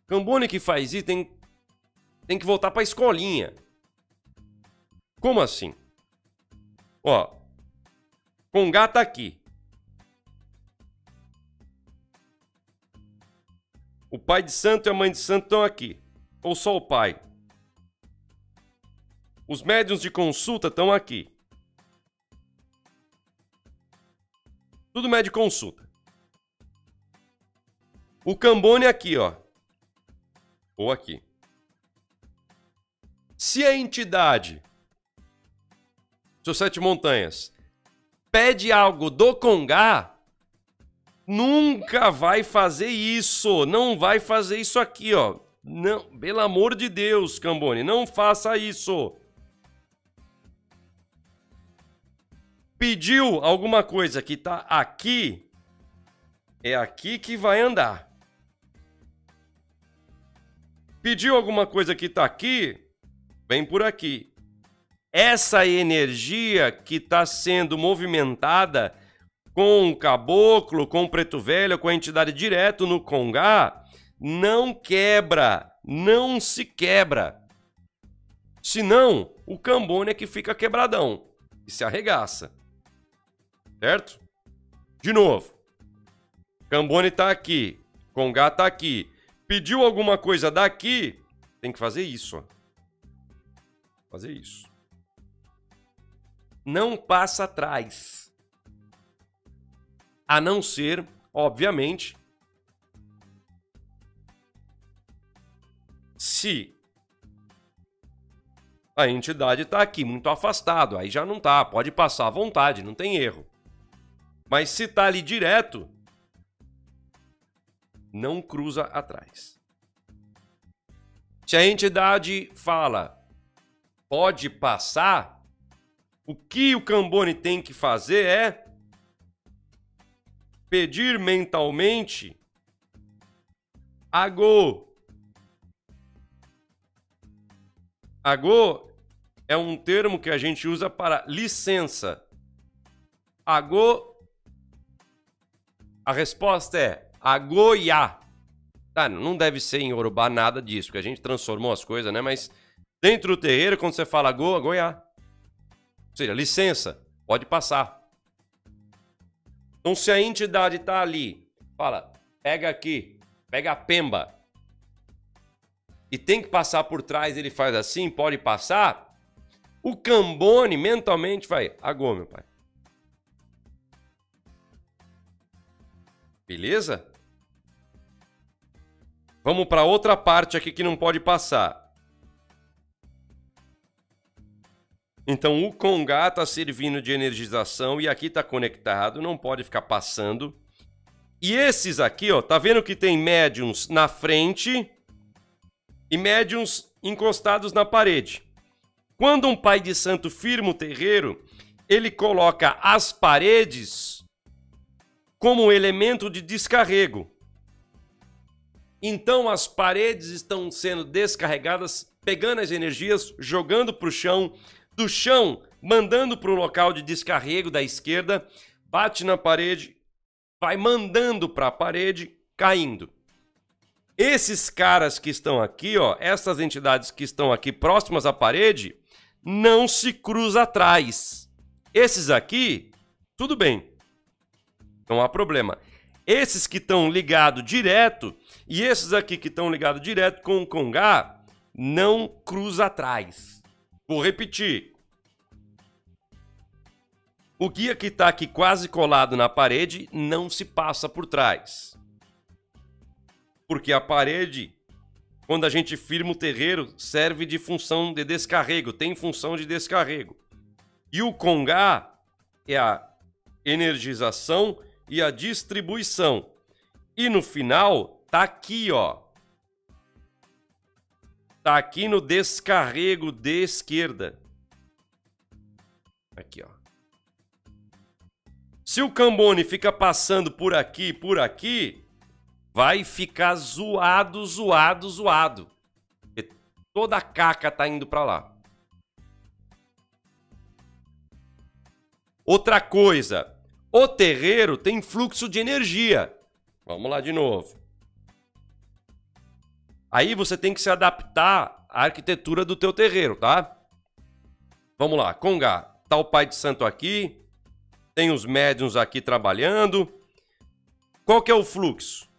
Cambone que faz isso tem, tem que voltar pra escolinha. Como assim? Ó. Congá tá aqui. O pai de santo e a mãe de santo estão aqui. Ou só o pai? Os médiums de consulta estão aqui. Tudo médio consulta. O Cambone aqui, ó. Ou aqui. Se a entidade, seus sete montanhas, pede algo do Congá, nunca vai fazer isso. Não vai fazer isso aqui, ó. Não, pelo amor de Deus, Cambone, não faça isso. Pediu alguma coisa que tá aqui, é aqui que vai andar. Pediu alguma coisa que tá aqui, vem por aqui. Essa energia que está sendo movimentada com o caboclo, com o preto velho, com a entidade direto no Congá, não quebra, não se quebra. Senão, o cambone é que fica quebradão e se arregaça. Certo? De novo. Cambone tá aqui. Congá tá aqui. Pediu alguma coisa daqui, tem que fazer isso. Fazer isso. Não passa atrás. A não ser, obviamente, se a entidade está aqui muito afastado, aí já não tá, pode passar à vontade, não tem erro. Mas se tá ali direto, não cruza atrás. Se a entidade fala pode passar, o que o Cambone tem que fazer é pedir mentalmente Agô. Agô é um termo que a gente usa para licença. Agô a resposta é agoiá. Tá, não deve ser em Urubá nada disso, porque a gente transformou as coisas, né? Mas dentro do terreiro, quando você fala agô, agoiá. Ou seja, licença, pode passar. Então, se a entidade está ali, fala, pega aqui, pega a pemba, e tem que passar por trás, ele faz assim, pode passar, o cambone mentalmente vai, agô, meu pai. Beleza? Vamos para outra parte aqui que não pode passar. Então o Congá está servindo de energização e aqui está conectado, não pode ficar passando. E esses aqui, ó, tá vendo que tem médiums na frente e médiums encostados na parede. Quando um pai de santo firma o terreiro, ele coloca as paredes como elemento de descarrego. Então as paredes estão sendo descarregadas, pegando as energias, jogando para o chão, do chão mandando para o local de descarrego da esquerda, bate na parede, vai mandando para a parede, caindo. Esses caras que estão aqui, ó, essas entidades que estão aqui próximas à parede, não se cruza atrás. Esses aqui, tudo bem. Não há problema. Esses que estão ligados direto e esses aqui que estão ligados direto com o Congá não cruza atrás. Vou repetir. O guia que está aqui quase colado na parede não se passa por trás. Porque a parede, quando a gente firma o terreiro, serve de função de descarrego, tem função de descarrego. E o Congá é a energização e a distribuição. E no final, tá aqui, ó. Tá aqui no descarrego de esquerda. Aqui, ó. Se o Cambone fica passando por aqui, por aqui, vai ficar zoado, zoado, zoado. Porque toda a caca tá indo para lá. Outra coisa, o terreiro tem fluxo de energia. Vamos lá de novo. Aí você tem que se adaptar à arquitetura do teu terreiro, tá? Vamos lá, Conga, tá o pai de santo aqui, tem os médiums aqui trabalhando. Qual que é o fluxo?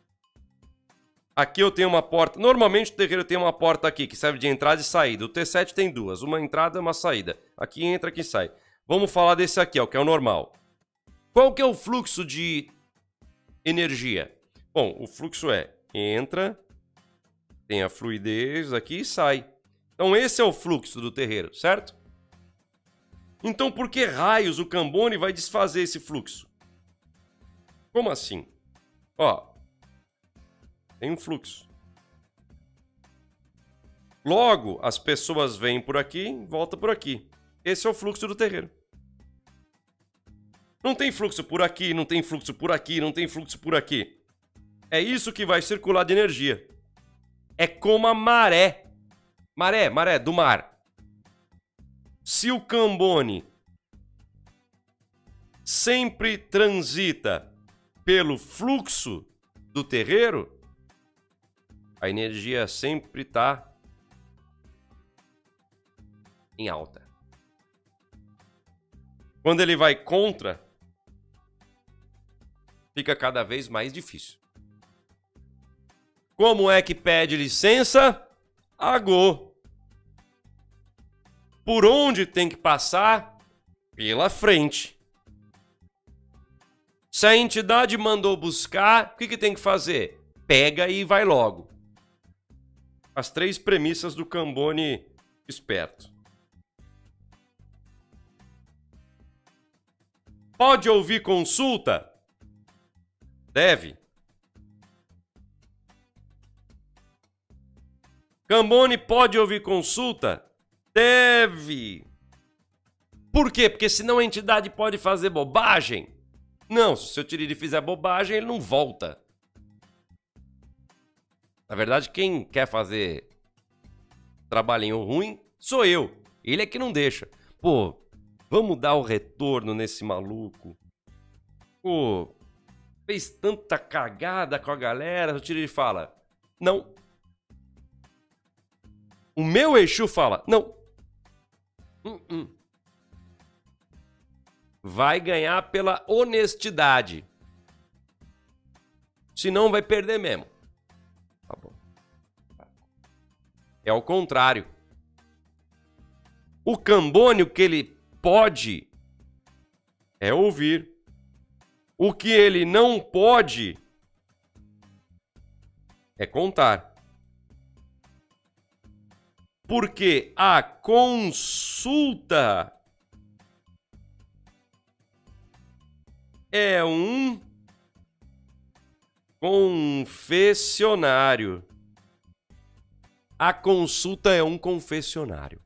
Aqui eu tenho uma porta. Normalmente o terreiro tem uma porta aqui que serve de entrada e saída. O T7 tem duas, uma entrada e uma saída. Aqui entra, aqui sai. Vamos falar desse aqui, ó, que é o normal. Qual que é o fluxo de energia? Bom, o fluxo é entra, tem a fluidez aqui e sai. Então esse é o fluxo do terreiro, certo? Então por que raios o Cambone vai desfazer esse fluxo? Como assim? Ó, tem um fluxo. Logo, as pessoas vêm por aqui, voltam por aqui. Esse é o fluxo do terreiro. Não tem fluxo por aqui, não tem fluxo por aqui, não tem fluxo por aqui. É isso que vai circular de energia. É como a maré. Maré, maré do mar. Se o Cambone sempre transita pelo fluxo do terreiro, a energia sempre está em alta. Quando ele vai contra, fica cada vez mais difícil. Como é que pede licença? Agô. Por onde tem que passar? Pela frente. Se a entidade mandou buscar, o que, que tem que fazer? Pega e vai logo. As três premissas do Cambone esperto. Pode ouvir consulta? Deve. Cambone pode ouvir consulta? Deve. Por quê? Porque senão a entidade pode fazer bobagem. Não, se o seu Tiriri fizer bobagem, ele não volta. Na verdade, quem quer fazer trabalhinho ruim sou eu. Ele é que não deixa. Pô, vamos dar o retorno nesse maluco. Pô, fez tanta cagada com a galera, o Tiriri fala: Não. O meu Exu fala: Não. Uh -uh. Vai ganhar pela honestidade. Senão vai perder mesmo. Tá bom. É o contrário. O cambônio que ele pode é ouvir. O que ele não pode é contar. Porque a consulta é um confessionário. A consulta é um confessionário.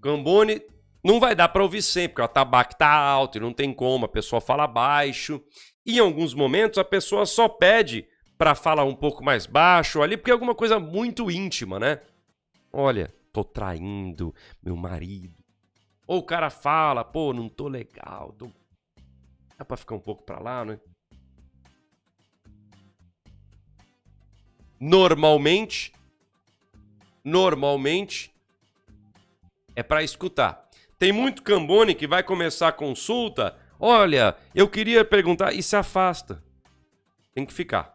Cambone não vai dar para ouvir sempre, porque o tabaco tá alto e não tem como, a pessoa fala baixo. E em alguns momentos a pessoa só pede para falar um pouco mais baixo ali, porque é alguma coisa muito íntima, né? Olha, tô traindo meu marido. Ou o cara fala, pô, não tô legal, tô... dá pra ficar um pouco pra lá, né? Normalmente, normalmente, é para escutar. Tem muito cambone que vai começar a consulta. Olha, eu queria perguntar e se afasta. Tem que ficar.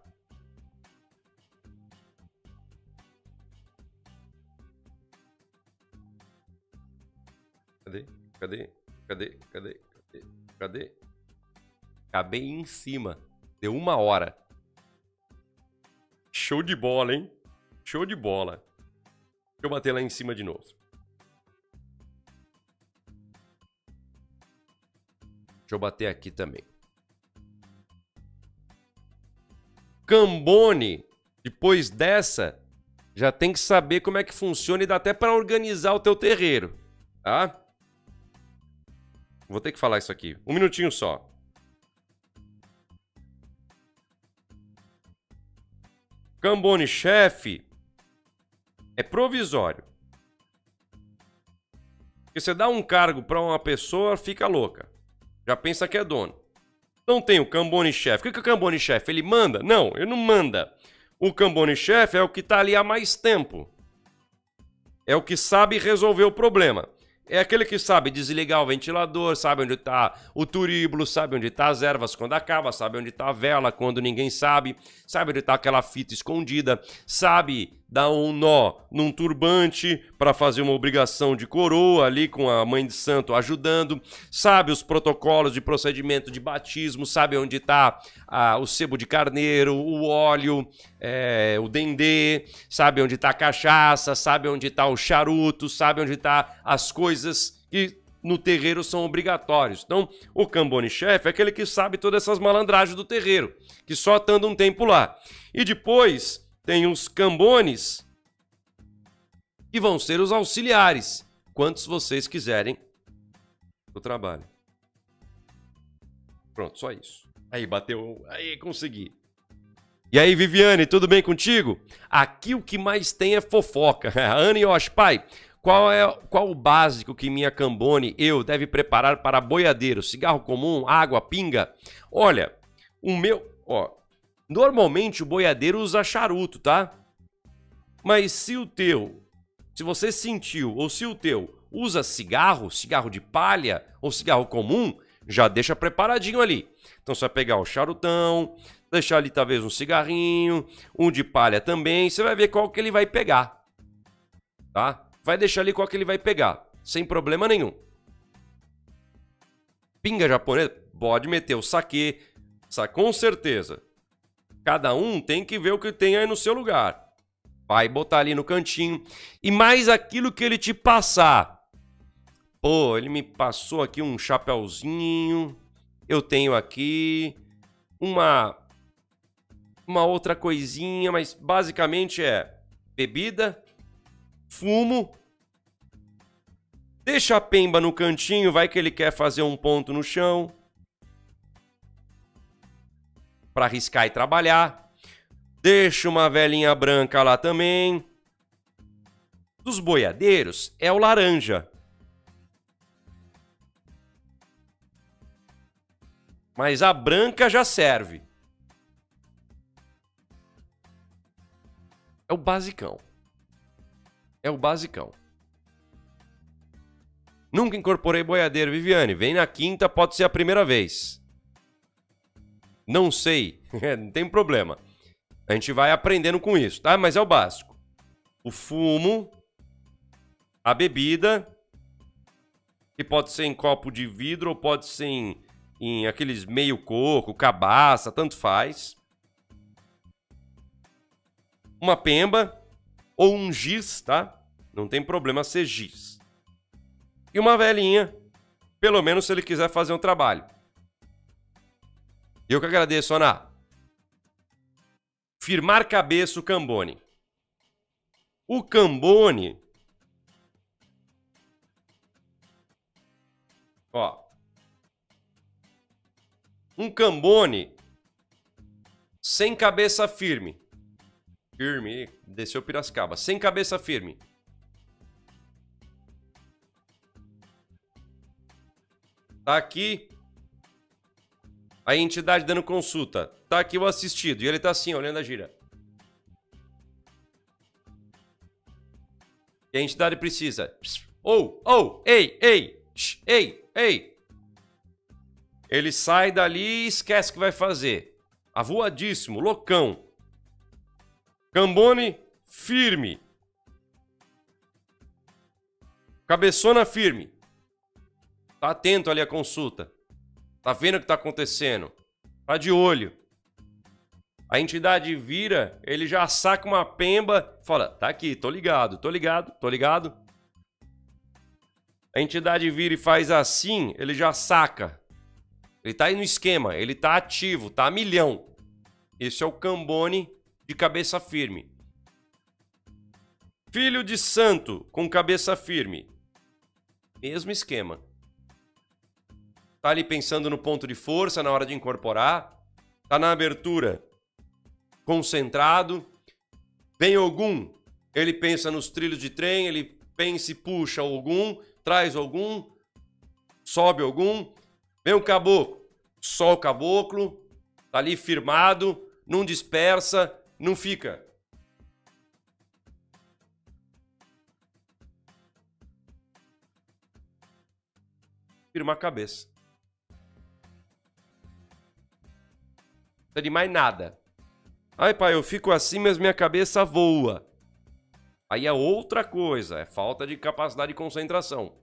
Cadê? Cadê? Cadê? Cadê? Cadê? Acabei em cima. Deu uma hora. Show de bola, hein? Show de bola. Deixa eu bater lá em cima de novo. Deixa eu bater aqui também. Cambone, depois dessa, já tem que saber como é que funciona e dá até para organizar o teu terreiro, tá? Vou ter que falar isso aqui. Um minutinho só. Cambone chefe é provisório. Porque você dá um cargo para uma pessoa, fica louca. Já pensa que é dono. Então tem o Cambone chefe. O que, que o Cambone chefe? Ele manda? Não, ele não manda. O Cambone chefe é o que está ali há mais tempo. É o que sabe resolver o problema. É aquele que sabe desligar o ventilador, sabe onde está o turíbulo, sabe onde está as ervas quando acaba, sabe onde está a vela quando ninguém sabe, sabe onde está aquela fita escondida, sabe dar um nó num turbante para fazer uma obrigação de coroa ali com a mãe de santo ajudando, sabe os protocolos de procedimento de batismo, sabe onde está o sebo de carneiro, o óleo, é, o dendê, sabe onde está a cachaça, sabe onde está o charuto, sabe onde está as coisas que no terreiro são obrigatórios. Então, o cambone-chefe é aquele que sabe todas essas malandragens do terreiro, que só estando um tempo lá. E depois tem os cambones, que vão ser os auxiliares, quantos vocês quiserem do trabalho. Pronto, só isso. Aí bateu, aí consegui. E aí, Viviane, tudo bem contigo? Aqui o que mais tem é fofoca. Ana Yoshi, pai, qual é qual o básico que minha Cambone eu deve preparar para boiadeiro? Cigarro comum, água, pinga? Olha, o meu, ó, Normalmente o boiadeiro usa charuto, tá? Mas se o teu, se você sentiu, ou se o teu usa cigarro, cigarro de palha ou cigarro comum, já deixa preparadinho ali. Então você vai pegar o charutão, deixar ali talvez um cigarrinho, um de palha também, você vai ver qual que ele vai pegar. Tá? Vai deixar ali qual que ele vai pegar, sem problema nenhum. Pinga japonesa, pode meter o saque, com certeza. Cada um tem que ver o que tem aí no seu lugar. Vai botar ali no cantinho. E mais aquilo que ele te passar. Pô, ele me passou aqui um chapéuzinho. Eu tenho aqui uma uma outra coisinha, mas basicamente é bebida, fumo. Deixa a pemba no cantinho, vai que ele quer fazer um ponto no chão para arriscar e trabalhar. Deixa uma velhinha branca lá também. Dos boiadeiros é o laranja. Mas a branca já serve. É o basicão. É o basicão. Nunca incorporei boiadeiro, Viviane. Vem na quinta, pode ser a primeira vez. Não sei. não tem problema. A gente vai aprendendo com isso, tá? Mas é o básico. O fumo, a bebida, que pode ser em copo de vidro ou pode ser em, em aqueles meio coco, cabaça, tanto faz. Uma pemba ou um giz, tá? Não tem problema ser giz. E uma velhinha, pelo menos se ele quiser fazer um trabalho. Eu que agradeço, Ana. Firmar cabeça o Cambone. O Cambone. Ó. Um Cambone sem cabeça firme. Firme. Desceu Piracicaba. Sem cabeça firme. Tá aqui a entidade dando consulta. Tá aqui o assistido. E ele tá assim, olhando a gira. E a entidade precisa. Ou, oh, ou, oh, ei, ei, ei, ei. Ele sai dali e esquece o que vai fazer. Avoadíssimo, loucão. Cambone firme. Cabeçona firme. Tá atento ali à consulta. Tá vendo o que tá acontecendo? Tá de olho. A entidade vira, ele já saca uma pemba, fala: "Tá aqui, tô ligado, tô ligado, tô ligado". A entidade vira e faz assim, ele já saca. Ele tá aí no esquema, ele tá ativo, tá a milhão. Esse é o Cambone de cabeça firme. Filho de santo com cabeça firme. Mesmo esquema. Tá ali pensando no ponto de força na hora de incorporar. Tá na abertura concentrado. Vem algum, ele pensa nos trilhos de trem, ele pensa e puxa algum, traz algum, sobe algum. Vem o caboclo, só o caboclo, tá ali firmado, não dispersa, não fica. Firma a cabeça. Precisa de mais nada. Ai, pai, eu fico assim, mas minha cabeça voa. Aí é outra coisa, é falta de capacidade de concentração.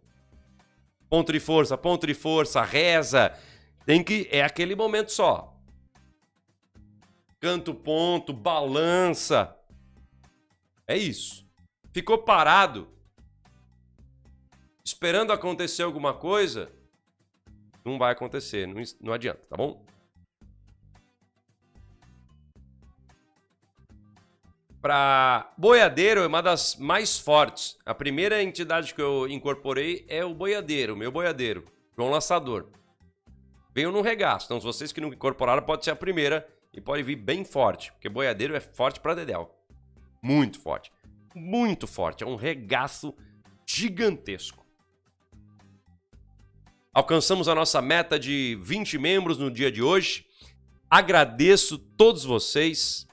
Ponto de força, ponto de força, reza. Tem que. É aquele momento só. Canto ponto, balança. É isso. Ficou parado, esperando acontecer alguma coisa, não vai acontecer, não, não adianta, tá bom? Para boiadeiro é uma das mais fortes. A primeira entidade que eu incorporei é o boiadeiro, meu boiadeiro, João Laçador. Veio no regaço. Então, se vocês que não incorporaram, pode ser a primeira e pode vir bem forte, porque boiadeiro é forte para dedéu. Muito forte. Muito forte. É um regaço gigantesco. Alcançamos a nossa meta de 20 membros no dia de hoje. Agradeço todos vocês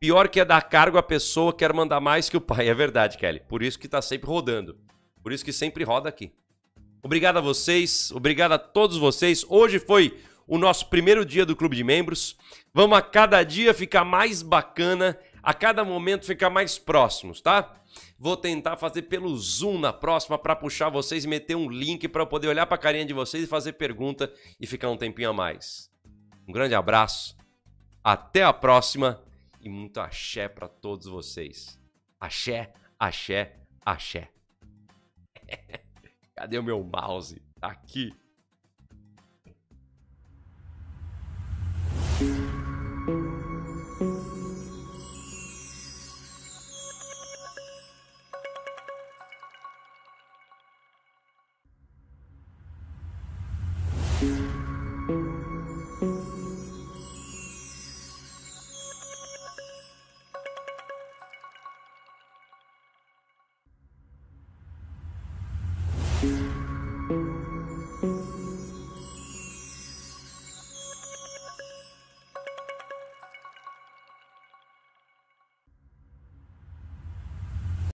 Pior que é dar cargo à pessoa quer mandar mais que o pai. É verdade, Kelly. Por isso que tá sempre rodando. Por isso que sempre roda aqui. Obrigado a vocês, obrigado a todos vocês. Hoje foi o nosso primeiro dia do Clube de Membros. Vamos a cada dia ficar mais bacana, a cada momento ficar mais próximos, tá? Vou tentar fazer pelo Zoom na próxima para puxar vocês e meter um link para poder olhar para a carinha de vocês e fazer pergunta e ficar um tempinho a mais. Um grande abraço. Até a próxima e muito axé para todos vocês. Axé, axé, axé. Cadê o meu mouse? Tá aqui.